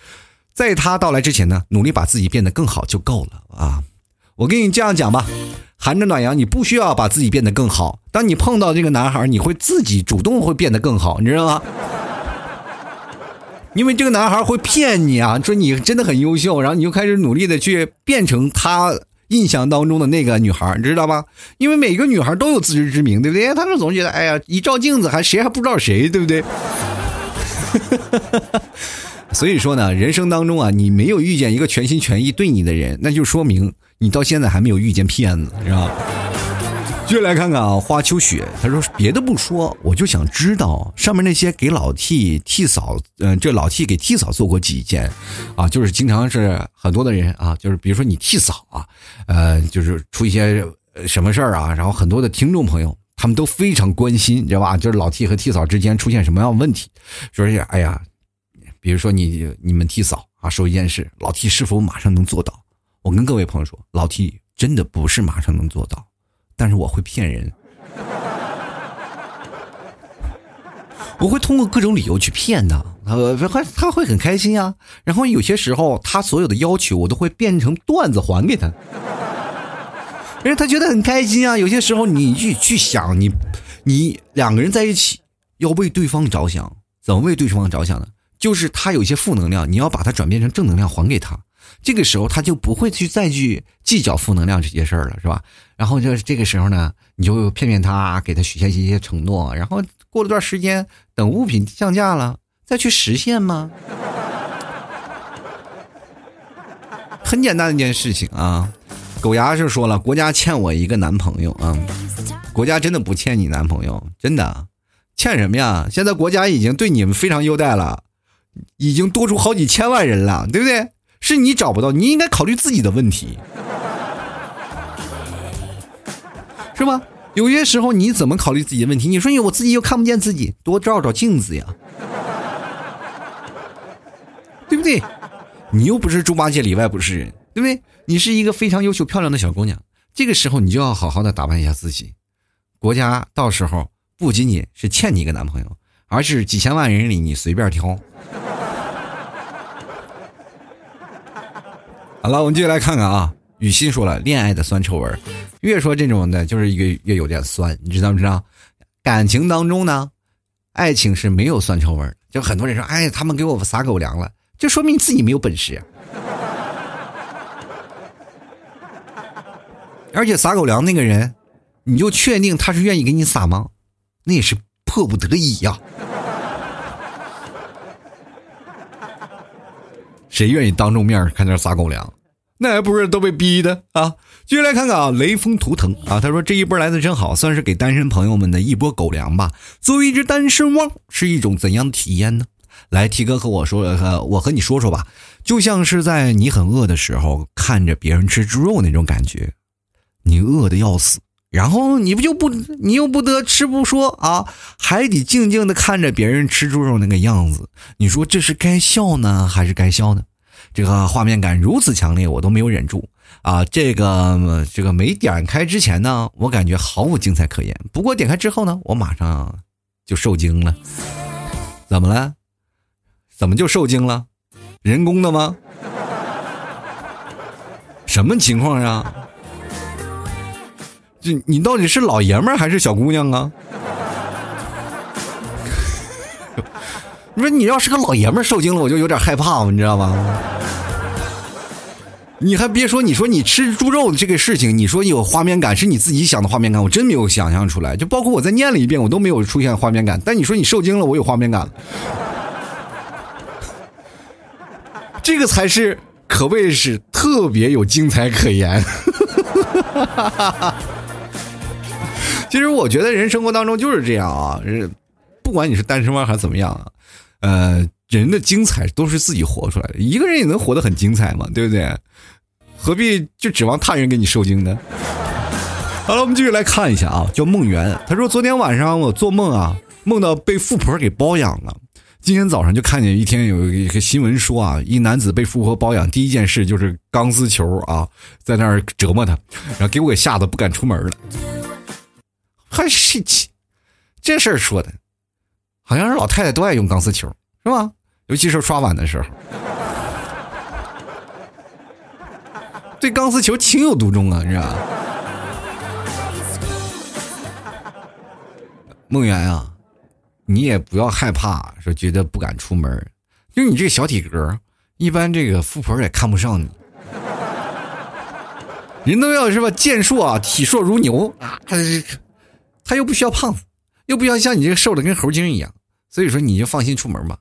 在他到来之前呢，努力把自己变得更好就够了啊！我跟你这样讲吧，含着暖阳，你不需要把自己变得更好。当你碰到这个男孩，你会自己主动会变得更好，你知道吗？因为这个男孩会骗你啊，说你真的很优秀，然后你就开始努力的去变成他印象当中的那个女孩，你知道吧？因为每个女孩都有自知之明，对不对？他们总觉得，哎呀，一照镜子还谁还不知道谁，对不对？[laughs] 所以说呢，人生当中啊，你没有遇见一个全心全意对你的人，那就说明你到现在还没有遇见骗子，是吧？继续来看看啊，花秋雪，他说别的不说，我就想知道上面那些给老 T 替嫂，嗯，这老 T 给替嫂做过几件，啊，就是经常是很多的人啊，就是比如说你替嫂啊，呃，就是出一些什么事儿啊，然后很多的听众朋友他们都非常关心，你知道吧？就是老 T 和替嫂之间出现什么样的问题，说是哎呀，比如说你你们替嫂啊说一件事，老 T 是否马上能做到？我跟各位朋友说，老 T 真的不是马上能做到。但是我会骗人，我会通过各种理由去骗他，呃，他他会很开心啊。然后有些时候，他所有的要求我都会变成段子还给他，因为他觉得很开心啊。有些时候，你去去想，你你两个人在一起要为对方着想，怎么为对方着想呢？就是他有些负能量，你要把它转变成正能量还给他。这个时候他就不会去再去计较负能量这些事儿了，是吧？然后就是这个时候呢，你就骗骗他，给他许下一些承诺，然后过了段时间，等物品降价了，再去实现吗？很简单的一件事情啊。狗牙是说了，国家欠我一个男朋友啊，国家真的不欠你男朋友，真的，欠什么呀？现在国家已经对你们非常优待了，已经多出好几千万人了，对不对？是你找不到，你应该考虑自己的问题，是吧？有些时候你怎么考虑自己的问题？你说你我自己又看不见自己，多照照镜子呀，对不对？你又不是猪八戒里外不是人，对不对？你是一个非常优秀漂亮的小姑娘，这个时候你就要好好的打扮一下自己。国家到时候不仅仅是欠你一个男朋友，而是几千万人里你随便挑。好了，我们继续来看看啊。雨欣说了，恋爱的酸臭味儿，越说这种的，就是越越有点酸，你知道不知道？感情当中呢，爱情是没有酸臭味儿。就很多人说，哎，他们给我撒狗粮了，就说明你自己没有本事。而且撒狗粮那个人，你就确定他是愿意给你撒吗？那也是迫不得已呀。谁愿意当众面看那撒狗粮？那还不是都被逼的啊！继续来看看啊，雷锋图腾啊，他说这一波来的真好，算是给单身朋友们的一波狗粮吧。作为一只单身汪，是一种怎样的体验呢？来，T 哥和我说，呃，我和你说说吧，就像是在你很饿的时候，看着别人吃猪肉那种感觉，你饿的要死，然后你不就不，你又不得吃不说啊，还得静静的看着别人吃猪肉那个样子，你说这是该笑呢，还是该笑呢？这个画面感如此强烈，我都没有忍住啊！这个这个没点开之前呢，我感觉毫无精彩可言。不过点开之后呢，我马上就受惊了。怎么了？怎么就受惊了？人工的吗？什么情况啊？这你到底是老爷们儿还是小姑娘啊？你说你要是个老爷们受惊了，我就有点害怕，你知道吗？你还别说，你说你吃猪肉的这个事情，你说有画面感，是你自己想的画面感，我真没有想象出来。就包括我再念了一遍，我都没有出现画面感。但你说你受惊了，我有画面感了，[laughs] 这个才是可谓是特别有精彩可言。[laughs] 其实我觉得人生活当中就是这样啊，不管你是单身汪还是怎么样啊，呃。人的精彩都是自己活出来的，一个人也能活得很精彩嘛，对不对？何必就指望他人给你受精呢？好了，我们继续来看一下啊，叫梦圆，他说昨天晚上我做梦啊，梦到被富婆给包养了。今天早上就看见一天有一个新闻说啊，一男子被富婆包养，第一件事就是钢丝球啊，在那儿折磨他，然后给我给吓得不敢出门了。还是这事儿说的，好像是老太太都爱用钢丝球，是吧？尤其是刷碗的时候，对钢丝球情有独钟啊，是吧？梦圆啊，你也不要害怕，说觉得不敢出门，就你这个小体格，一般这个富婆也看不上你。人都要是吧，健硕啊，体硕如牛啊，他又不需要胖子，又不要像你这个瘦的跟猴精一样，所以说你就放心出门吧。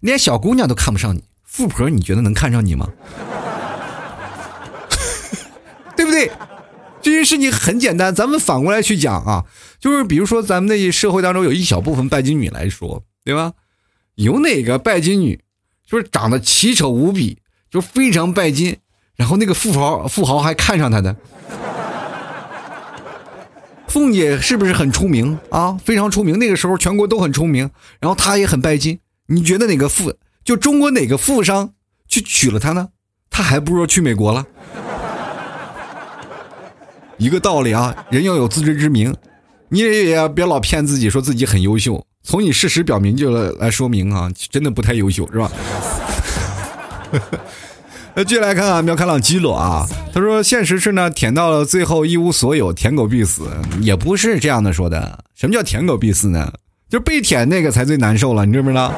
连小姑娘都看不上你，富婆你觉得能看上你吗？[laughs] 对不对？这件事情很简单，咱们反过来去讲啊，就是比如说咱们那些社会当中有一小部分拜金女来说，对吧？有哪个拜金女就是长得奇丑无比，就非常拜金，然后那个富豪富豪还看上她的？凤姐是不是很出名啊？非常出名，那个时候全国都很出名，然后她也很拜金。你觉得哪个富就中国哪个富商去娶了她呢？她还不如去美国了。[laughs] 一个道理啊，人要有自知之明，你也别老骗自己，说自己很优秀。从你事实表明就来说明啊，真的不太优秀，是吧？[laughs] 那继续来看啊，苗开朗基罗啊，他说现实是呢，舔到了最后一无所有，舔狗必死，也不是这样的说的。什么叫舔狗必死呢？就被舔那个才最难受了，你知不知道？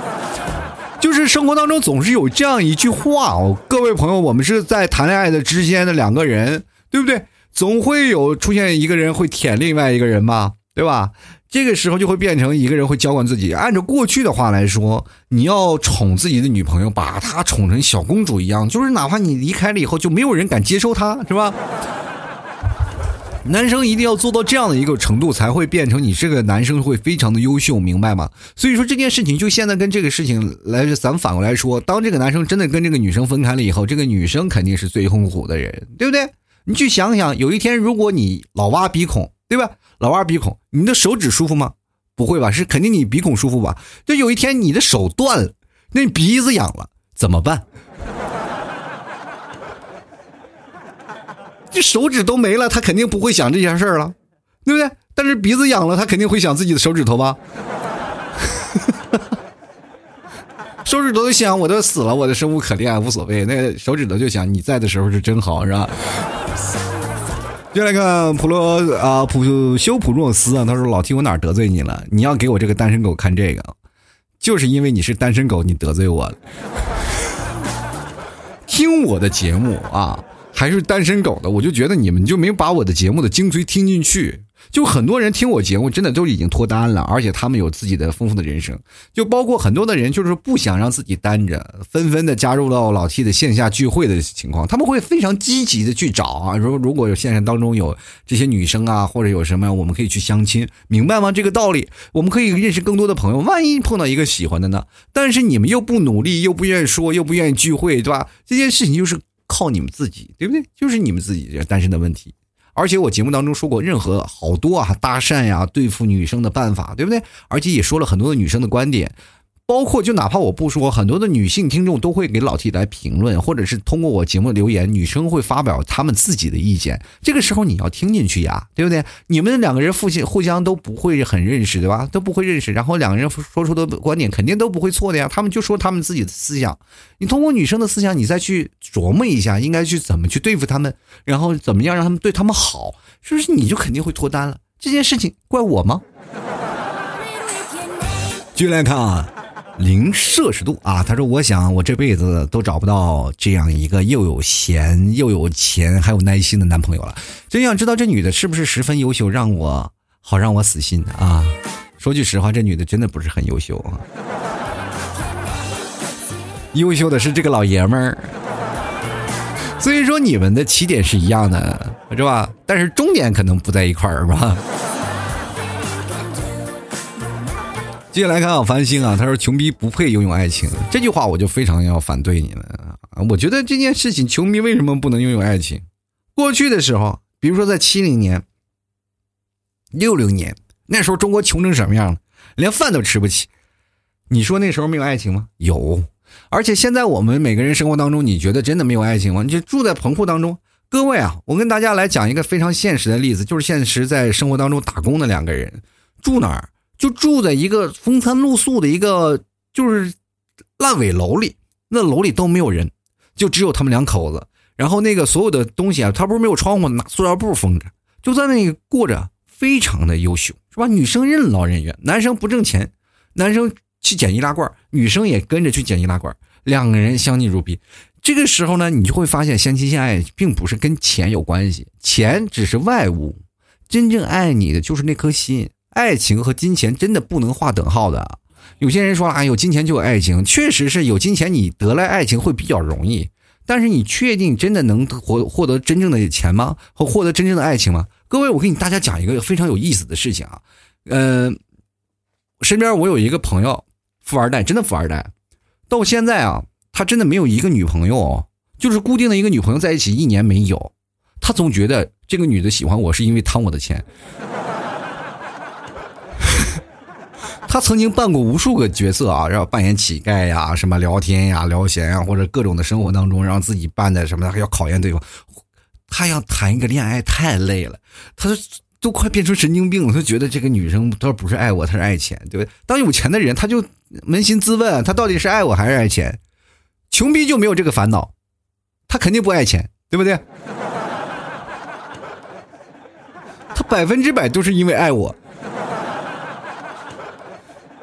[laughs] 就是生活当中总是有这样一句话哦，各位朋友，我们是在谈恋爱的之间的两个人，对不对？总会有出现一个人会舔另外一个人嘛，对吧？这个时候就会变成一个人会娇惯自己。按照过去的话来说，你要宠自己的女朋友，把她宠成小公主一样，就是哪怕你离开了以后，就没有人敢接收她，是吧？男生一定要做到这样的一个程度，才会变成你这个男生会非常的优秀，明白吗？所以说这件事情，就现在跟这个事情来，咱们反过来说，当这个男生真的跟这个女生分开了以后，这个女生肯定是最痛苦的人，对不对？你去想想，有一天如果你老挖鼻孔，对吧？老挖鼻孔，你的手指舒服吗？不会吧？是肯定你鼻孔舒服吧？就有一天你的手断了，那鼻子痒了，怎么办？[laughs] 这手指都没了，他肯定不会想这件事了，对不对？但是鼻子痒了，他肯定会想自己的手指头吧。[laughs] 手指头就想我都死了，我的生无可恋，无所谓。那个手指头就想你在的时候是真好，是吧？就来看普罗啊普修普诺斯啊，他说老提我哪得罪你了？你要给我这个单身狗看这个，就是因为你是单身狗，你得罪我了。[laughs] 听我的节目啊，还是单身狗的，我就觉得你们就没把我的节目的精髓听进去。就很多人听我节目，真的都已经脱单了，而且他们有自己的丰富的人生。就包括很多的人，就是不想让自己单着，纷纷的加入到老 T 的线下聚会的情况。他们会非常积极的去找啊，如如果有线上当中有这些女生啊，或者有什么，我们可以去相亲，明白吗？这个道理，我们可以认识更多的朋友。万一碰到一个喜欢的呢？但是你们又不努力，又不愿意说，又不愿意聚会，对吧？这件事情就是靠你们自己，对不对？就是你们自己这单身的问题。而且我节目当中说过，任何好多啊搭讪呀对付女生的办法，对不对？而且也说了很多的女生的观点。包括就哪怕我不说，很多的女性听众都会给老 T 来评论，或者是通过我节目留言，女生会发表她们自己的意见。这个时候你要听进去呀，对不对？你们两个人互相互相都不会很认识，对吧？都不会认识，然后两个人说出的观点肯定都不会错的呀。他们就说他们自己的思想，你通过女生的思想，你再去琢磨一下，应该去怎么去对付他们，然后怎么样让他们对他们好，是不是你就肯定会脱单了？这件事情怪我吗？继续来看啊。零摄氏度啊！他说：“我想我这辈子都找不到这样一个又有闲又有钱还有耐心的男朋友了。真想知道这女的是不是十分优秀，让我好让我死心啊！说句实话，这女的真的不是很优秀啊。优秀的是这个老爷们儿。所以说你们的起点是一样的，是吧？但是终点可能不在一块儿，是吧？”接下来看啊，繁星啊，他说：“穷逼不配拥有爱情。”这句话我就非常要反对你们啊！我觉得这件事情，穷逼为什么不能拥有爱情？过去的时候，比如说在七零年、六零年，那时候中国穷成什么样了？连饭都吃不起。你说那时候没有爱情吗？有。而且现在我们每个人生活当中，你觉得真的没有爱情吗？你就住在棚户当中。各位啊，我跟大家来讲一个非常现实的例子，就是现实在生活当中打工的两个人住哪儿？就住在一个风餐露宿的一个就是烂尾楼里，那楼里都没有人，就只有他们两口子。然后那个所有的东西啊，他不是没有窗户，拿塑料布封着，就在那里过着，非常的优秀，是吧？女生任劳任怨，男生不挣钱，男生去捡易拉罐，女生也跟着去捡易拉罐，两个人相敬如宾。这个时候呢，你就会发现，相亲相爱并不是跟钱有关系，钱只是外物，真正爱你的就是那颗心。爱情和金钱真的不能划等号的。有些人说啊，有金钱就有爱情，确实是有金钱，你得来爱情会比较容易。但是你确定真的能获获得真正的钱吗？和获得真正的爱情吗？各位，我给你大家讲一个非常有意思的事情啊。嗯，身边我有一个朋友，富二代，真的富二代，到现在啊，他真的没有一个女朋友，就是固定的一个女朋友在一起一年没有。他总觉得这个女的喜欢我是因为贪我的钱。他曾经扮过无数个角色啊，然后扮演乞丐呀，什么聊天呀、聊闲呀，或者各种的生活当中，让自己扮的什么，还要考验对方。他要谈一个恋爱太累了，他都都快变成神经病了。他觉得这个女生他不是爱我，他是爱钱，对不对？当有钱的人，他就扪心自问，他到底是爱我还是爱钱？穷逼就没有这个烦恼，他肯定不爱钱，对不对？他百分之百都是因为爱我。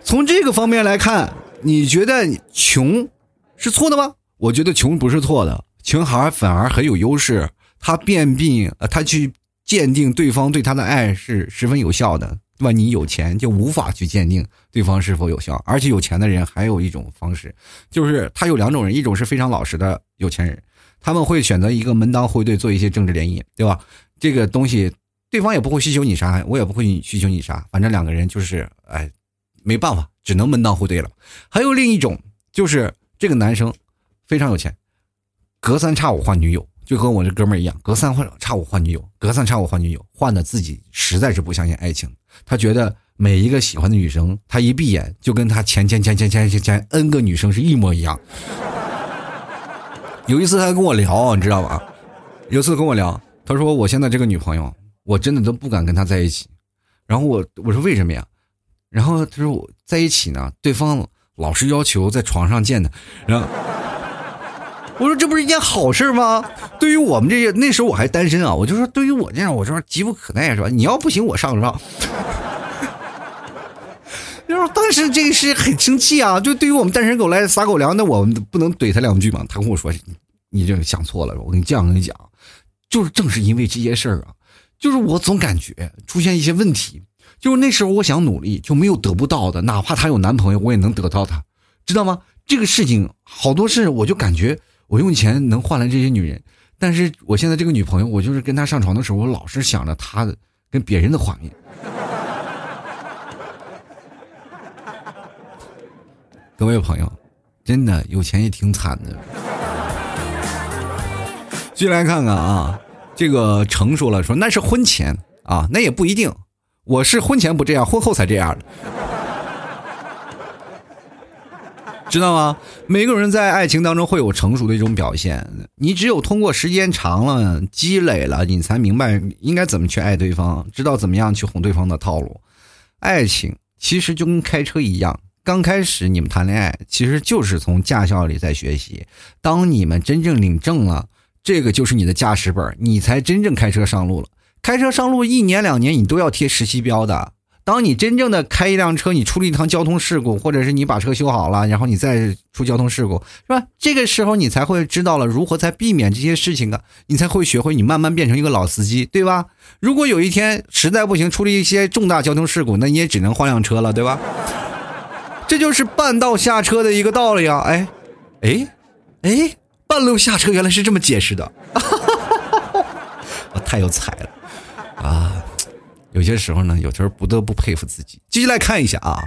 从这个方面来看，你觉得穷是错的吗？我觉得穷不是错的，穷孩反而很有优势。他辨病，呃，他去鉴定对方对他的爱是十分有效的，对吧？你有钱就无法去鉴定对方是否有效。而且有钱的人还有一种方式，就是他有两种人，一种是非常老实的有钱人，他们会选择一个门当户对，做一些政治联姻，对吧？这个东西对方也不会需求你啥，我也不会需求你啥，反正两个人就是，哎。没办法，只能门当户对了。还有另一种，就是这个男生非常有钱，隔三差五换女友，就和我这哥们儿一样，隔三换差五换女友，隔三差五换女友，换的自己实在是不相信爱情。他觉得每一个喜欢的女生，他一闭眼就跟他前前前前前前前 N 个女生是一模一样。有一次他跟我聊，你知道吧？有次跟我聊，他说我现在这个女朋友，我真的都不敢跟她在一起。然后我我说为什么呀？然后他说我在一起呢，对方老是要求在床上见他，然后我说这不是一件好事吗？对于我们这些那时候我还单身啊，我就说对于我这样，我说急不可耐是吧？你要不行我上上。[laughs] 就是当时这个是很生气啊，就对于我们单身狗来撒狗粮，那我们不能怼他两句吗？他跟我说：“你这想错了，我跟你这样跟你讲，就是正是因为这些事儿啊，就是我总感觉出现一些问题，就是那时候我想努力就没有得不到的，哪怕她有男朋友，我也能得到她，知道吗？这个事情好多事，我就感觉我用钱能换来这些女人，但是我现在这个女朋友，我就是跟她上床的时候，我老是想着她的跟别人的画面。[laughs] ”各位朋友，真的有钱也挺惨的。[laughs] 进来看看啊，这个成说了说那是婚前啊，那也不一定。我是婚前不这样，婚后才这样的，知道吗？每个人在爱情当中会有成熟的一种表现，你只有通过时间长了积累了，你才明白应该怎么去爱对方，知道怎么样去哄对方的套路。爱情其实就跟开车一样。刚开始你们谈恋爱，其实就是从驾校里在学习。当你们真正领证了，这个就是你的驾驶本，你才真正开车上路了。开车上路一年两年，你都要贴实习标的。当你真正的开一辆车，你出了一趟交通事故，或者是你把车修好了，然后你再出交通事故，是吧？这个时候你才会知道了如何在避免这些事情啊，你才会学会，你慢慢变成一个老司机，对吧？如果有一天实在不行，出了一些重大交通事故，那你也只能换辆车了，对吧？这就是半道下车的一个道理啊！哎，哎，哎，半路下车原来是这么解释的，我 [laughs] 太有才了啊！有些时候呢，有时候不得不佩服自己。继续来看一下啊，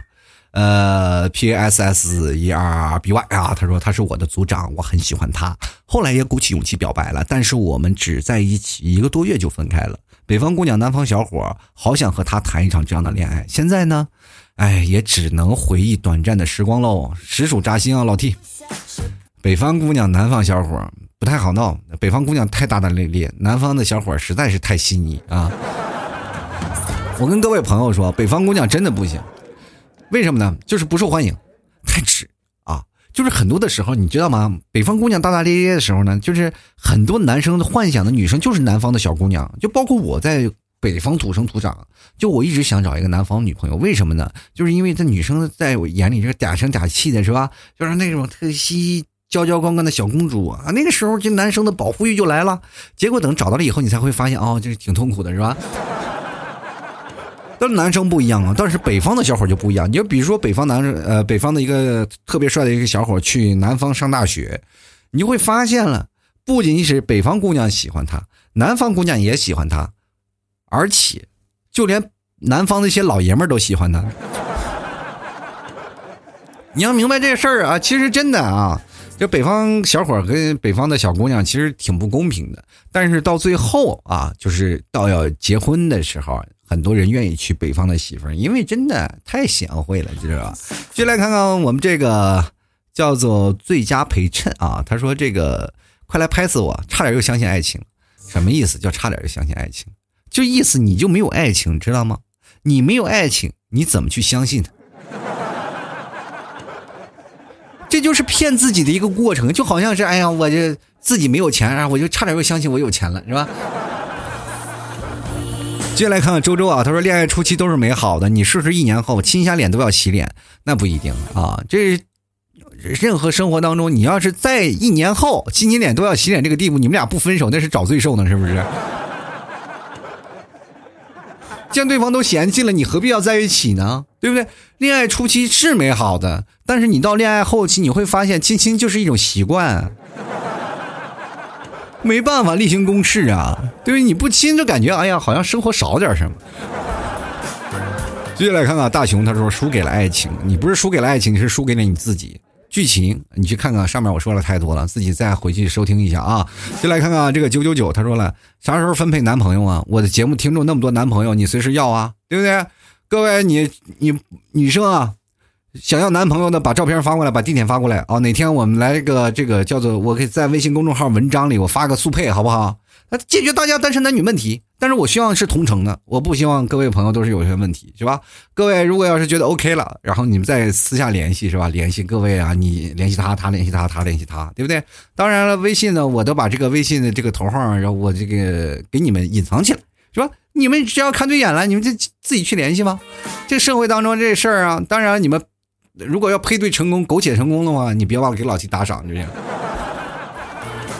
呃，P S S E R B Y 啊，他说他是我的组长，我很喜欢他，后来也鼓起勇气表白了，但是我们只在一起一个多月就分开了。北方姑娘，南方小伙，好想和他谈一场这样的恋爱。现在呢？哎，也只能回忆短暂的时光喽，实属扎心啊，老 T。北方姑娘，南方小伙不太好闹。北方姑娘太大大咧咧，南方的小伙实在是太细腻啊。我跟各位朋友说，北方姑娘真的不行，为什么呢？就是不受欢迎，太直啊。就是很多的时候，你知道吗？北方姑娘大大咧咧的时候呢，就是很多男生幻想的女生就是南方的小姑娘，就包括我在。北方土生土长，就我一直想找一个南方女朋友，为什么呢？就是因为这女生在我眼里就是嗲声嗲气的，是吧？就是那种特稀娇娇光光的小公主啊。那个时候，这男生的保护欲就来了。结果等找到了以后，你才会发现，哦，这是挺痛苦的，是吧？[laughs] 但是男生不一样啊，但是北方的小伙就不一样。你就比如说北方男，呃，北方的一个特别帅的一个小伙去南方上大学，你就会发现了，不仅仅是北方姑娘喜欢他，南方姑娘也喜欢他。而且，就连南方的一些老爷们都喜欢他。你要明白这事儿啊，其实真的啊，这北方小伙跟北方的小姑娘其实挺不公平的。但是到最后啊，就是到要结婚的时候，很多人愿意娶北方的媳妇儿，因为真的太贤惠了，知道吧？就来看看我们这个叫做最佳陪衬啊，他说：“这个快来拍死我，差点又相信爱情，什么意思？叫差点又相信爱情？”就意思你就没有爱情，知道吗？你没有爱情，你怎么去相信他？这就是骗自己的一个过程，就好像是哎呀，我就自己没有钱啊，我就差点又相信我有钱了，是吧？接下来看看周周啊，他说恋爱初期都是美好的，你试试一年后亲一下脸都要洗脸，那不一定啊。这任何生活当中，你要是在一年后亲亲脸都要洗脸这个地步，你们俩不分手那是找罪受呢，是不是？见对方都嫌弃了，你何必要在一起呢？对不对？恋爱初期是美好的，但是你到恋爱后期，你会发现亲亲就是一种习惯，没办法例行公事啊。对于？你不亲就感觉哎呀，好像生活少点什么。接下来看看大熊，他说输给了爱情，你不是输给了爱情，是输给了你自己。剧情你去看看，上面我说了太多了，自己再回去收听一下啊。就来看看这个九九九，他说了，啥时候分配男朋友啊？我的节目听众那么多男朋友，你随时要啊，对不对？各位，你你女生啊，想要男朋友的，把照片发过来，把地点发过来啊。哪天我们来个这个叫做，我可以在微信公众号文章里我发个速配，好不好？那解决大家单身男女问题。但是我希望是同城的，我不希望各位朋友都是有些问题，是吧？各位如果要是觉得 OK 了，然后你们再私下联系，是吧？联系各位啊，你联系他，他联系他，他联系他，对不对？当然了，微信呢，我都把这个微信的这个头号，然后我这个给你们隐藏起来，是吧？你们只要看对眼了，你们就自己去联系吧。这社会当中这事儿啊，当然你们如果要配对成功、苟且成功的话，你别忘了给老七打赏，就这样。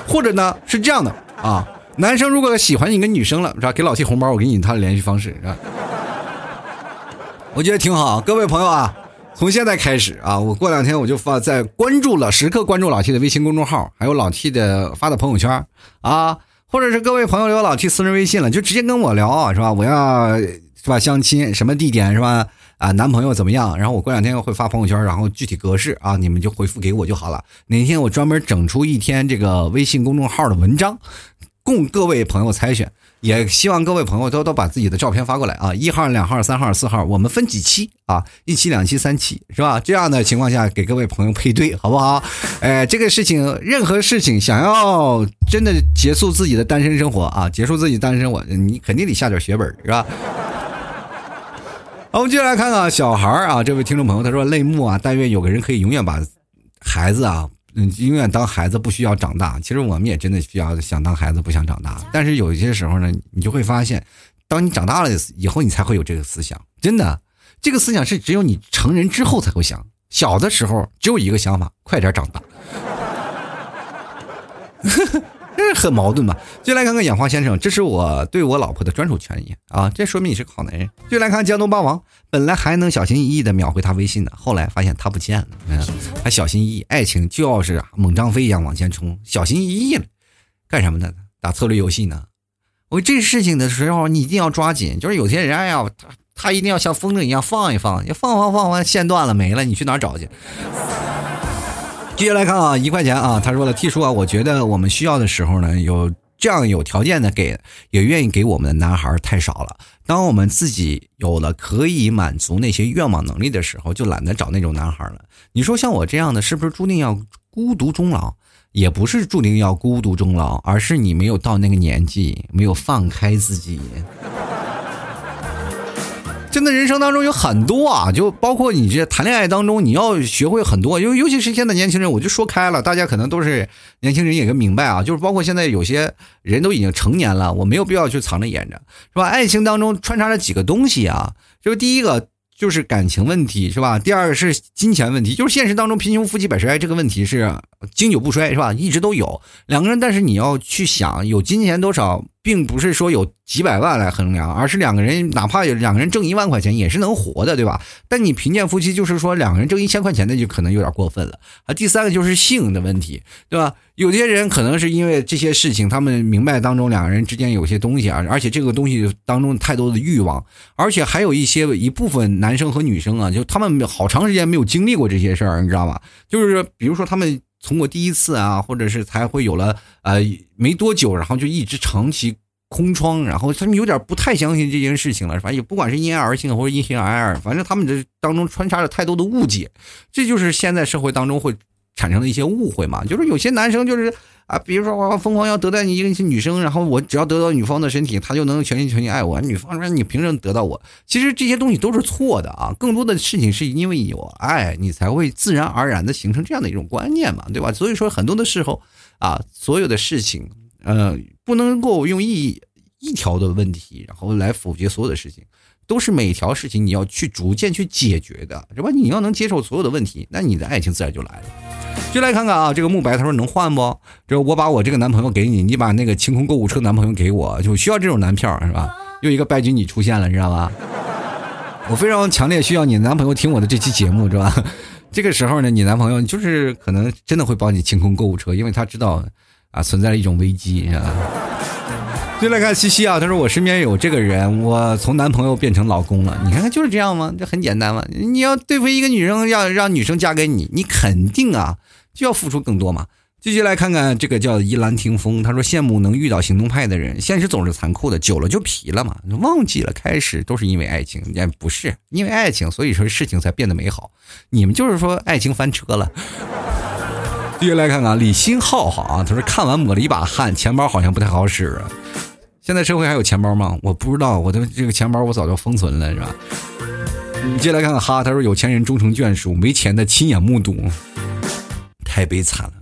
或者呢，是这样的啊。男生如果喜欢一个女生了，是吧？给老 T 红包，我给你他的联系方式，是吧？我觉得挺好，各位朋友啊，从现在开始啊，我过两天我就发在关注了，时刻关注老 T 的微信公众号，还有老 T 的发的朋友圈啊，或者是各位朋友有老 T 私人微信了，就直接跟我聊啊，是吧？我要是吧相亲，什么地点是吧？啊，男朋友怎么样？然后我过两天会发朋友圈，然后具体格式啊，你们就回复给我就好了。哪天我专门整出一天这个微信公众号的文章。供各位朋友猜选，也希望各位朋友都都把自己的照片发过来啊！一号、两号、三号、四号，我们分几期啊？一期、两期、三期，是吧？这样的情况下给各位朋友配对，好不好？[laughs] 哎，这个事情，任何事情想要真的结束自己的单身生活啊，结束自己单身生活，你肯定得下点血本，是吧？好，我们接下来看看小孩啊，这位听众朋友他说泪目啊，但愿有个人可以永远把孩子啊。永远当孩子不需要长大。其实我们也真的需要想当孩子不想长大。但是有一些时候呢，你就会发现，当你长大了以后，你才会有这个思想。真的，这个思想是只有你成人之后才会想。小的时候只有一个想法：快点长大。[laughs] 这很矛盾吧？就来看看养花先生，这是我对我老婆的专属权益啊！这说明你是个好男人。就来看江东霸王，本来还能小心翼翼的秒回他微信的，后来发现他不见了。嗯，还小心翼翼，爱情就要是猛张飞一样往前冲，小心翼翼了，干什么呢？打策略游戏呢？我这事情的时候，你一定要抓紧。就是有些人哎呀，他他一定要像风筝一样放一放，你放放放放，线断了没了，你去哪找去？接下来看啊，一块钱啊，他说了，T 叔啊，我觉得我们需要的时候呢，有这样有条件的给，也愿意给我们的男孩太少了。当我们自己有了可以满足那些愿望能力的时候，就懒得找那种男孩了。你说像我这样的，是不是注定要孤独终老？也不是注定要孤独终老，而是你没有到那个年纪，没有放开自己。真的人生当中有很多啊，就包括你这谈恋爱当中，你要学会很多，尤尤其是现在年轻人，我就说开了，大家可能都是年轻人，也该明白啊，就是包括现在有些人都已经成年了，我没有必要去藏着掖着，是吧？爱情当中穿插着几个东西啊，就是第一个。就是感情问题是吧？第二个是金钱问题，就是现实当中贫穷夫妻百事哀这个问题是经久不衰是吧？一直都有两个人，但是你要去想有金钱多少，并不是说有几百万来衡量，而是两个人哪怕有两个人挣一万块钱也是能活的，对吧？但你贫贱夫妻就是说两个人挣一千块钱那就可能有点过分了啊。第三个就是性的问题，对吧？有些人可能是因为这些事情，他们明白当中两个人之间有些东西啊，而且这个东西当中太多的欲望，而且还有一些一部分男生和女生啊，就他们好长时间没有经历过这些事儿，你知道吗？就是比如说他们从我第一次啊，或者是才会有了呃没多久，然后就一直长期空窗，然后他们有点不太相信这件事情了，反正也不管是因爱而性或者因人而爱，反正他们这当中穿插着太多的误解，这就是现在社会当中会。产生了一些误会嘛，就是有些男生就是啊，比如说我疯狂要得到你一个女生，然后我只要得到女方的身体，他就能全心全意爱我。女方说你凭什么得到我？其实这些东西都是错的啊！更多的事情是因为有爱，你才会自然而然的形成这样的一种观念嘛，对吧？所以说很多的时候啊，所有的事情，呃，不能够用一一条的问题，然后来否决所有的事情。都是每条事情你要去逐渐去解决的，是吧？你要能接受所有的问题，那你的爱情自然就来了。就来看看啊，这个慕白他说能换不？这我把我这个男朋友给你，你把那个清空购物车男朋友给我，就需要这种男票是吧？又一个拜金女出现了，你知道吧？我非常强烈需要你男朋友听我的这期节目，是吧？这个时候呢，你男朋友就是可能真的会帮你清空购物车，因为他知道啊存在了一种危机，是吧？就来看西西啊，他说我身边有这个人，我从男朋友变成老公了。你看看就是这样吗？这很简单嘛。你要对付一个女生，要让女生嫁给你，你肯定啊就要付出更多嘛。继续来看看这个叫依兰听风，他说羡慕能遇到行动派的人，现实总是残酷的，久了就疲了嘛。忘记了开始都是因为爱情，也不是因为爱情，所以说事情才变得美好。你们就是说爱情翻车了。[laughs] 继续来看看李新浩浩啊，他说看完抹了一把汗，钱包好像不太好使。现在社会还有钱包吗？我不知道，我的这个钱包我早就封存了，是吧？你接下来看看哈，他说有钱人终成眷属，没钱的亲眼目睹，太悲惨了。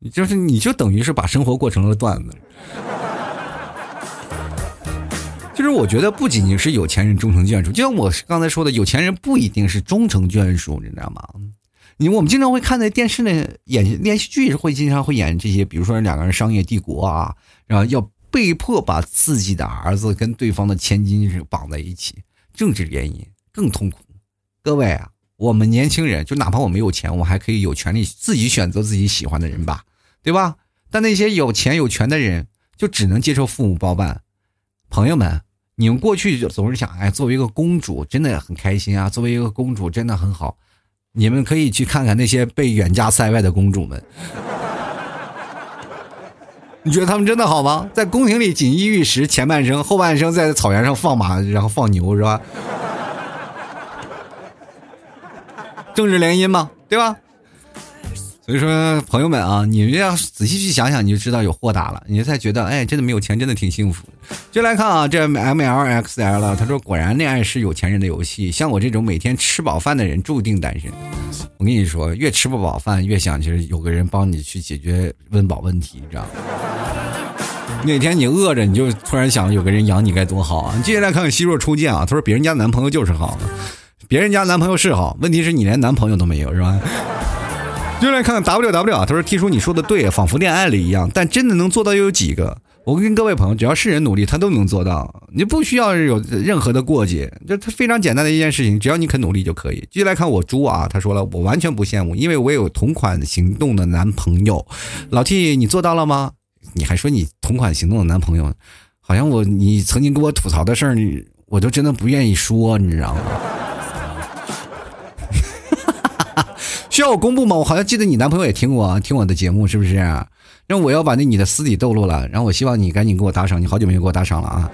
你就是你就等于是把生活过成了段子。其实我觉得不仅仅是有钱人终成眷属，就像我刚才说的，有钱人不一定是终成眷属，你知道吗？你我们经常会看在电视里演连续剧，会经常会演这些，比如说两个人商业帝国啊，然后要被迫把自己的儿子跟对方的千金是绑在一起，政治原因更痛苦。各位啊，我们年轻人就哪怕我没有钱，我还可以有权利自己选择自己喜欢的人吧，对吧？但那些有钱有权的人就只能接受父母包办。朋友们。你们过去就总是想，哎，作为一个公主真的很开心啊！作为一个公主真的很好。你们可以去看看那些被远嫁塞外的公主们，你觉得他们真的好吗？在宫廷里锦衣玉食，前半生，后半生在草原上放马，然后放牛，是吧？政治联姻吗？对吧？所以说，朋友们啊，你们要仔细去想想，你就知道有豁达了，你才觉得，哎，真的没有钱，真的挺幸福。就来看啊，这 M L X L，他说，果然恋爱是有钱人的游戏，像我这种每天吃饱饭的人，注定单身。我跟你说，越吃不饱饭，越想其实有个人帮你去解决温饱问题，你知道吗？[laughs] 哪天你饿着，你就突然想有个人养你该多好啊！接下来看看希若初见啊，他说，别人家男朋友就是好，别人家男朋友是好，问题是你连男朋友都没有，是吧？就来看看 W W 啊，他说：“：“T 叔你说的对，仿佛恋爱了一样，但真的能做到又有几个？我跟各位朋友，只要是人努力，他都能做到。你不需要有任何的过节，这他非常简单的一件事情，只要你肯努力就可以。继续来看我猪啊，他说了，我完全不羡慕，因为我有同款行动的男朋友。老 T，你做到了吗？你还说你同款行动的男朋友，好像我你曾经跟我吐槽的事儿，我都真的不愿意说，你知道吗？” [laughs] 需要我公布吗？我好像记得你男朋友也听过听我的节目，是不是？那我要把那你的私底透露了，然后我希望你赶紧给我打赏，你好久没有给我打赏了啊！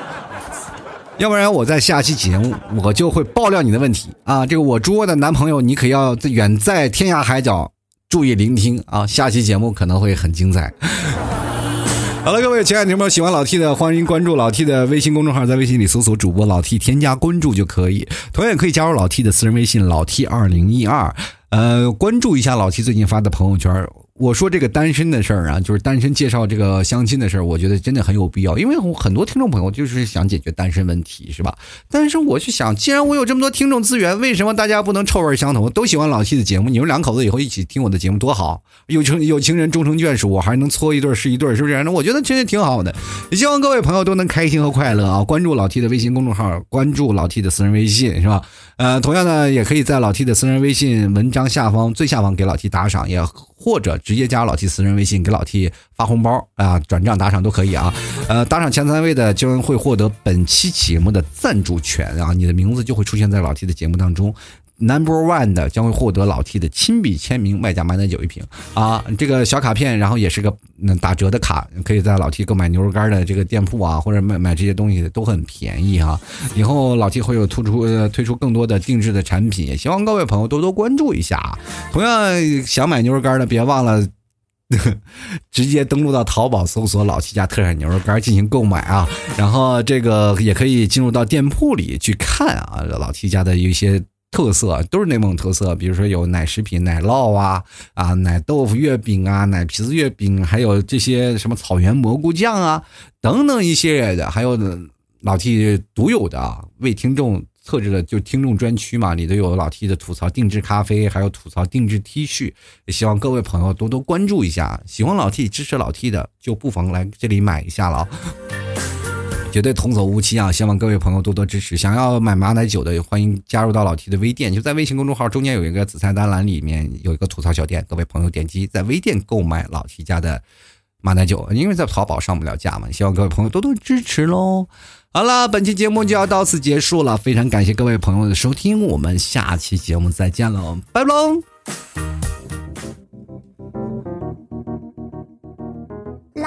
[laughs] 要不然我在下期节目我就会爆料你的问题啊！这个我猪窝的男朋友，你可要远在天涯海角注意聆听啊！下期节目可能会很精彩。[laughs] 好了，各位亲爱的朋友，喜欢老 T 的，欢迎关注老 T 的微信公众号，在微信里搜索主播老 T，添加关注就可以。同样也可以加入老 T 的私人微信老 T 二零一二，呃，关注一下老 T 最近发的朋友圈。我说这个单身的事儿啊，就是单身介绍这个相亲的事儿，我觉得真的很有必要，因为很多听众朋友就是想解决单身问题，是吧？但是我去想，既然我有这么多听众资源，为什么大家不能臭味相投，都喜欢老 T 的节目？你们两口子以后一起听我的节目多好，有情有情人终成眷属，我还能搓一对是一对，是不是？那我觉得真的挺好的。也希望各位朋友都能开心和快乐啊！关注老 T 的微信公众号，关注老 T 的私人微信，是吧？呃，同样呢，也可以在老 T 的私人微信文章下方最下方给老 T 打赏，也或者直接加老 T 私人微信给老 T 发红包啊，转账打赏都可以啊。呃，打赏前三位的将会获得本期节目的赞助权啊，你的名字就会出现在老 T 的节目当中。Number one 的将会获得老 T 的亲笔签名，外加马奶酒一瓶啊！这个小卡片，然后也是个打折的卡，可以在老 T 购买牛肉干的这个店铺啊，或者买买这些东西都很便宜哈。以后老 T 会有突出推出更多的定制的产品，也希望各位朋友多多关注一下。同样想买牛肉干的，别忘了 [laughs] 直接登录到淘宝搜索“老 T 家特产牛肉干”进行购买啊。然后这个也可以进入到店铺里去看啊，老 T 家的一些。特色都是内蒙特色，比如说有奶食品、奶酪啊啊，奶豆腐月饼啊，奶皮子月饼，还有这些什么草原蘑菇酱啊等等一系列的，还有老 T 独有的为听众特制的就听众专区嘛，里头有老 T 的吐槽定制咖啡，还有吐槽定制 T 恤，也希望各位朋友多多关注一下。喜欢老 T、支持老 T 的，就不妨来这里买一下了。绝对童叟无欺啊！希望各位朋友多多支持。想要买马奶酒的，欢迎加入到老 T 的微店，就在微信公众号中间有一个紫菜单栏里面有一个吐槽小店，各位朋友点击在微店购买老 T 家的马奶酒，因为在淘宝上不了架嘛。希望各位朋友多多支持喽！好了，本期节目就要到此结束了，非常感谢各位朋友的收听，我们下期节目再见喽，拜拜喽。